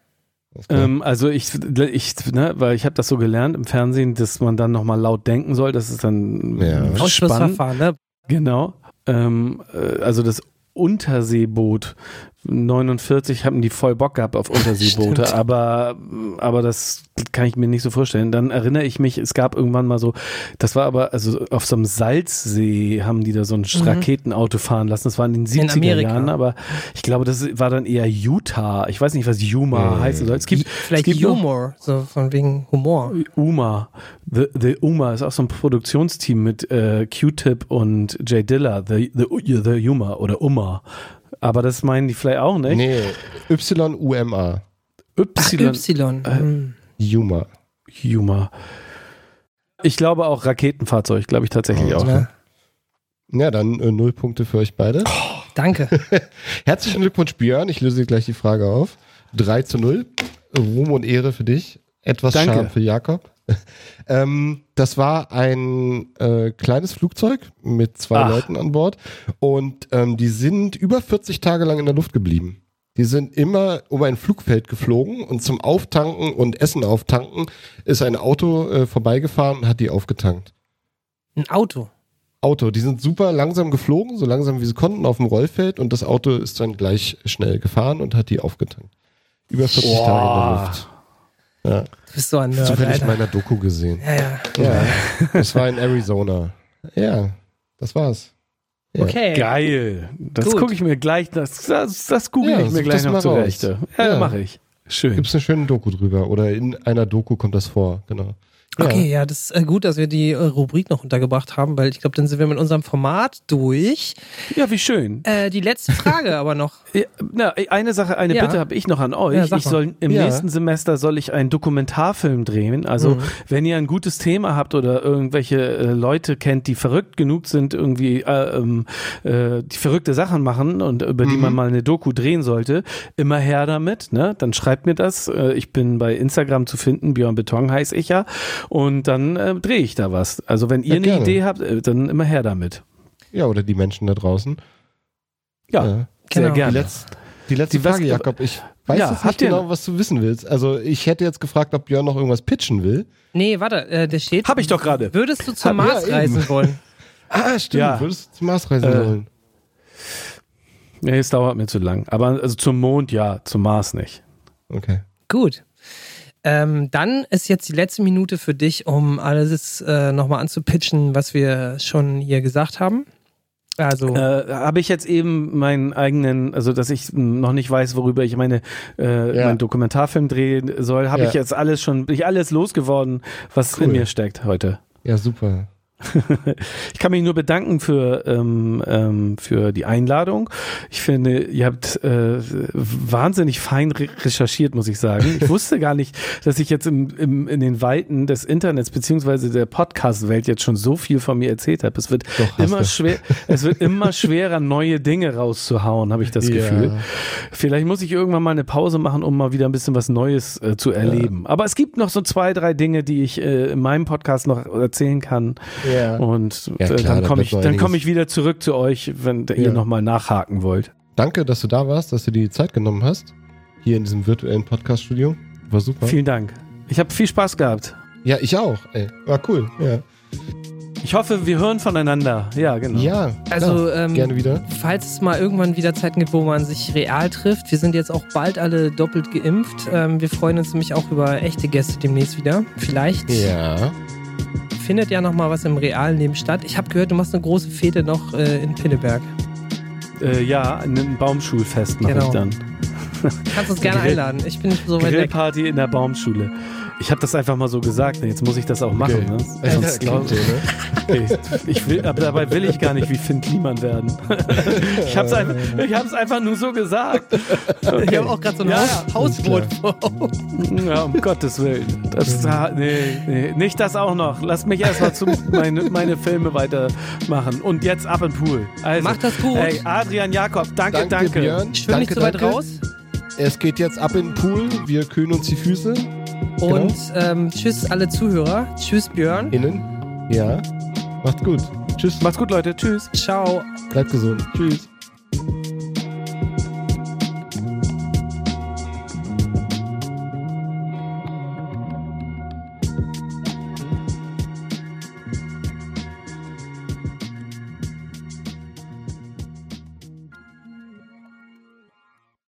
Speaker 4: Ähm, also ich, ich ne, weil ich habe das so gelernt im Fernsehen, dass man dann nochmal laut denken soll. Das ist dann
Speaker 5: Ja.
Speaker 4: spannend.
Speaker 1: Ausschlussverfahren, ne?
Speaker 4: Genau. Ähm, äh, also das Unterseeboot 49 haben die voll Bock gehabt auf Unterseeboote, aber, aber das kann ich mir nicht so vorstellen. Dann erinnere ich mich, es gab irgendwann mal so, das war aber, also auf so einem Salzsee haben die da so ein Raketenauto fahren lassen. Das war in den 70er
Speaker 1: Amerika.
Speaker 4: Jahren, aber ich glaube, das war dann eher Utah. Ich weiß nicht, was Yuma
Speaker 5: Mhm.
Speaker 4: heißen soll. Es gibt,
Speaker 1: Vielleicht
Speaker 4: es gibt
Speaker 1: Humor, so von wegen Humor.
Speaker 4: Uma. The, the Uma ist auch so ein Produktionsteam mit äh, Q-Tip und Jay Dilla. The, the, the Uma oder Uma. Aber das meinen die vielleicht auch nicht.
Speaker 5: Nee, Y-U-M-A.
Speaker 1: Ach,
Speaker 4: Y.
Speaker 1: Y. Hm.
Speaker 5: Yuma.
Speaker 4: Yuma. Ich glaube auch Raketenfahrzeug, glaube ich tatsächlich auch.
Speaker 1: Ja.
Speaker 5: Ja, dann äh, null Punkte für euch beide.
Speaker 1: Danke.
Speaker 5: Herzlichen Glückwunsch, Björn. Ich löse gleich die Frage auf. 3 zu 0. Ruhm und Ehre für dich. Etwas
Speaker 4: Danke.
Speaker 5: Scham für Jakob. ähm, das war ein äh, kleines Flugzeug mit zwei
Speaker 4: Ach.
Speaker 5: Leuten an Bord und ähm, die sind über 40 Tage lang in der Luft geblieben. Die sind immer um ein Flugfeld geflogen und zum Auftanken und Essen auftanken ist ein Auto äh, vorbeigefahren und hat die aufgetankt.
Speaker 1: Ein Auto.
Speaker 5: Auto, die sind super langsam geflogen, so langsam wie sie konnten auf dem Rollfeld und das Auto ist dann gleich schnell gefahren und hat die aufgetankt. Über 40 Tage in der
Speaker 4: Boah.
Speaker 5: Luft. Ja.
Speaker 1: Du bist so ein Nerd,
Speaker 5: Zufällig
Speaker 1: Alter.
Speaker 5: mal in einer Doku gesehen.
Speaker 1: Ja, ja.
Speaker 5: Ja. Das war in Arizona. Ja, das war's. Ja.
Speaker 1: Okay.
Speaker 4: Geil. Das gucke ich mir gleich, das, das, das google
Speaker 5: Ja,
Speaker 4: ich mir gleich
Speaker 5: das
Speaker 4: noch zurecht. Ja,
Speaker 5: Ja.
Speaker 4: mache ich. Schön.
Speaker 5: Gibt's eine schöne Doku drüber. Oder in einer Doku kommt das vor, genau.
Speaker 1: Okay, ja, das ist äh, gut, dass wir die äh, Rubrik noch untergebracht haben, weil ich glaube, dann sind wir mit unserem Format durch.
Speaker 4: Ja, wie schön.
Speaker 1: Äh, die letzte Frage aber noch.
Speaker 4: Ja, na, eine Sache, eine
Speaker 1: Ja.
Speaker 4: Bitte habe ich noch an euch.
Speaker 1: Ja,
Speaker 4: ich soll im nächsten Semester soll ich einen Dokumentarfilm drehen. Also
Speaker 1: Mhm.
Speaker 4: wenn ihr ein gutes Thema habt oder irgendwelche äh, Leute kennt, die verrückt genug sind, irgendwie äh, ähm, äh, die verrückte Sachen machen und über die
Speaker 5: Mhm.
Speaker 4: man mal eine Doku drehen sollte, immer her damit. Ne? Dann schreibt mir das. Ich bin bei Instagram zu finden. Björn Beton heiße ich ja. Und dann äh, drehe ich da was. Also wenn ihr
Speaker 5: Ja,
Speaker 4: eine
Speaker 5: gerne.
Speaker 4: Idee habt, äh, dann immer her damit.
Speaker 5: ja, oder die Menschen da draußen.
Speaker 4: Ja,
Speaker 5: Ja.
Speaker 4: sehr
Speaker 1: Genau.
Speaker 5: Die,
Speaker 4: gerne.
Speaker 5: letz, die letzte
Speaker 4: Die was-
Speaker 5: Frage, Jakob. Ich weiß
Speaker 4: Ja,
Speaker 5: jetzt
Speaker 4: habt
Speaker 5: nicht
Speaker 4: ihr-
Speaker 5: genau, was du wissen willst. Also ich hätte jetzt gefragt, ob Björn noch irgendwas pitchen will.
Speaker 1: Nee, warte, äh, der steht.
Speaker 4: Hab ich doch gerade.
Speaker 1: Würdest du zum
Speaker 5: ja,
Speaker 1: Mars
Speaker 5: eben.
Speaker 1: reisen wollen?
Speaker 5: Ah, stimmt.
Speaker 4: Ja.
Speaker 5: Würdest du zum Mars reisen
Speaker 4: Äh,
Speaker 5: wollen?
Speaker 4: Nee, es dauert mir zu lang. Aber also zum Mond ja, zum Mars nicht.
Speaker 5: Okay.
Speaker 1: Gut. Ähm, dann ist jetzt die letzte Minute für dich, um alles äh, nochmal anzupitchen, was wir schon hier gesagt haben. Also,
Speaker 4: Äh, Habe ich jetzt eben meinen eigenen, also dass ich noch nicht weiß, worüber ich meine äh,
Speaker 5: Ja.
Speaker 4: meinen Dokumentarfilm drehen soll, habe
Speaker 5: Ja.
Speaker 4: ich jetzt alles schon, bin ich alles losgeworden, was
Speaker 5: Cool.
Speaker 4: in mir steckt heute.
Speaker 5: Ja, super.
Speaker 4: Ich kann mich nur bedanken für, ähm, ähm, für die Einladung. Ich finde, ihr habt äh, wahnsinnig fein re recherchiert, muss ich sagen. Ich wusste gar nicht, dass ich jetzt im, im, in den Weiten des Internets beziehungsweise der Podcast-Welt jetzt schon so viel von mir erzählt habe. Es wird
Speaker 5: Doch,
Speaker 4: immer schwer, es wird immer schwerer, neue Dinge rauszuhauen, habe ich das
Speaker 5: Ja.
Speaker 4: Gefühl. Vielleicht muss ich irgendwann mal eine Pause machen, um mal wieder ein bisschen was Neues äh, zu erleben. Aber es gibt noch so zwei, drei Dinge, die ich äh, in meinem Podcast noch erzählen kann.
Speaker 5: Ja.
Speaker 4: Und
Speaker 5: Ja,
Speaker 4: äh,
Speaker 5: klar,
Speaker 4: dann
Speaker 5: da
Speaker 4: komme ich, dann komme ich wieder zurück zu euch, wenn ihr
Speaker 5: Ja.
Speaker 4: nochmal nachhaken wollt.
Speaker 5: Danke, dass du da warst, dass du dir die Zeit genommen hast. Hier in diesem virtuellen Podcast-Studio. War super.
Speaker 4: Vielen Dank. Ich habe viel Spaß gehabt.
Speaker 5: ja, ich auch. Ey. War cool. Ja.
Speaker 4: Ich hoffe, wir hören voneinander. Ja, genau.
Speaker 5: Ja.
Speaker 1: Also,
Speaker 5: klar.
Speaker 1: ähm,
Speaker 5: gerne wieder.
Speaker 1: falls es mal irgendwann wieder Zeiten gibt, wo man sich real trifft, wir sind jetzt auch bald alle doppelt geimpft. Ähm, wir freuen uns nämlich auch über echte Gäste demnächst wieder. Vielleicht
Speaker 5: Ja.
Speaker 1: Findet ja noch mal was im realen Leben statt. Ich habe gehört, du machst eine große Fete noch äh, in Pinneberg.
Speaker 4: Äh, ja, ein Baumschulfest mache
Speaker 1: Genau.
Speaker 4: ich dann.
Speaker 1: Kannst uns gerne einladen. Ich bin nicht so weit weg.
Speaker 4: Grillparty in der Baumschule. Ich habe das einfach mal so gesagt. Jetzt muss ich das auch machen.
Speaker 5: Okay.
Speaker 4: Ne?
Speaker 5: Ja,
Speaker 4: Sonst glaub,
Speaker 5: klingt so, ne?
Speaker 4: ich, ich will, aber dabei will ich gar nicht wie Finn Kliman werden. ich habe es einfach, ich hab's einfach nur so gesagt.
Speaker 1: Ich habe auch gerade so ein
Speaker 4: Ja,
Speaker 1: Haus
Speaker 4: ja.
Speaker 1: Hausboot vor.
Speaker 4: Ja, um Gottes Willen. Das, nee, nee, nicht das auch noch. Lass mich erstmal meine, meine Filme weitermachen. Und jetzt ab in den Pool. Also,
Speaker 1: Macht das gut.
Speaker 4: Ey, Adrian Jakob, danke,
Speaker 5: Danke,
Speaker 4: danke.
Speaker 5: Björn.
Speaker 1: Ich schwimme nicht zu weit
Speaker 5: danke.
Speaker 1: raus.
Speaker 5: Es geht jetzt ab in den Pool. Wir kühlen uns die Füße.
Speaker 1: Und ähm, tschüss alle Zuhörer. Tschüss Björn.
Speaker 5: Innen. Ja. Macht's gut. Tschüss.
Speaker 4: Macht's gut, Leute. Tschüss.
Speaker 1: Ciao.
Speaker 5: Bleibt gesund. Tschüss.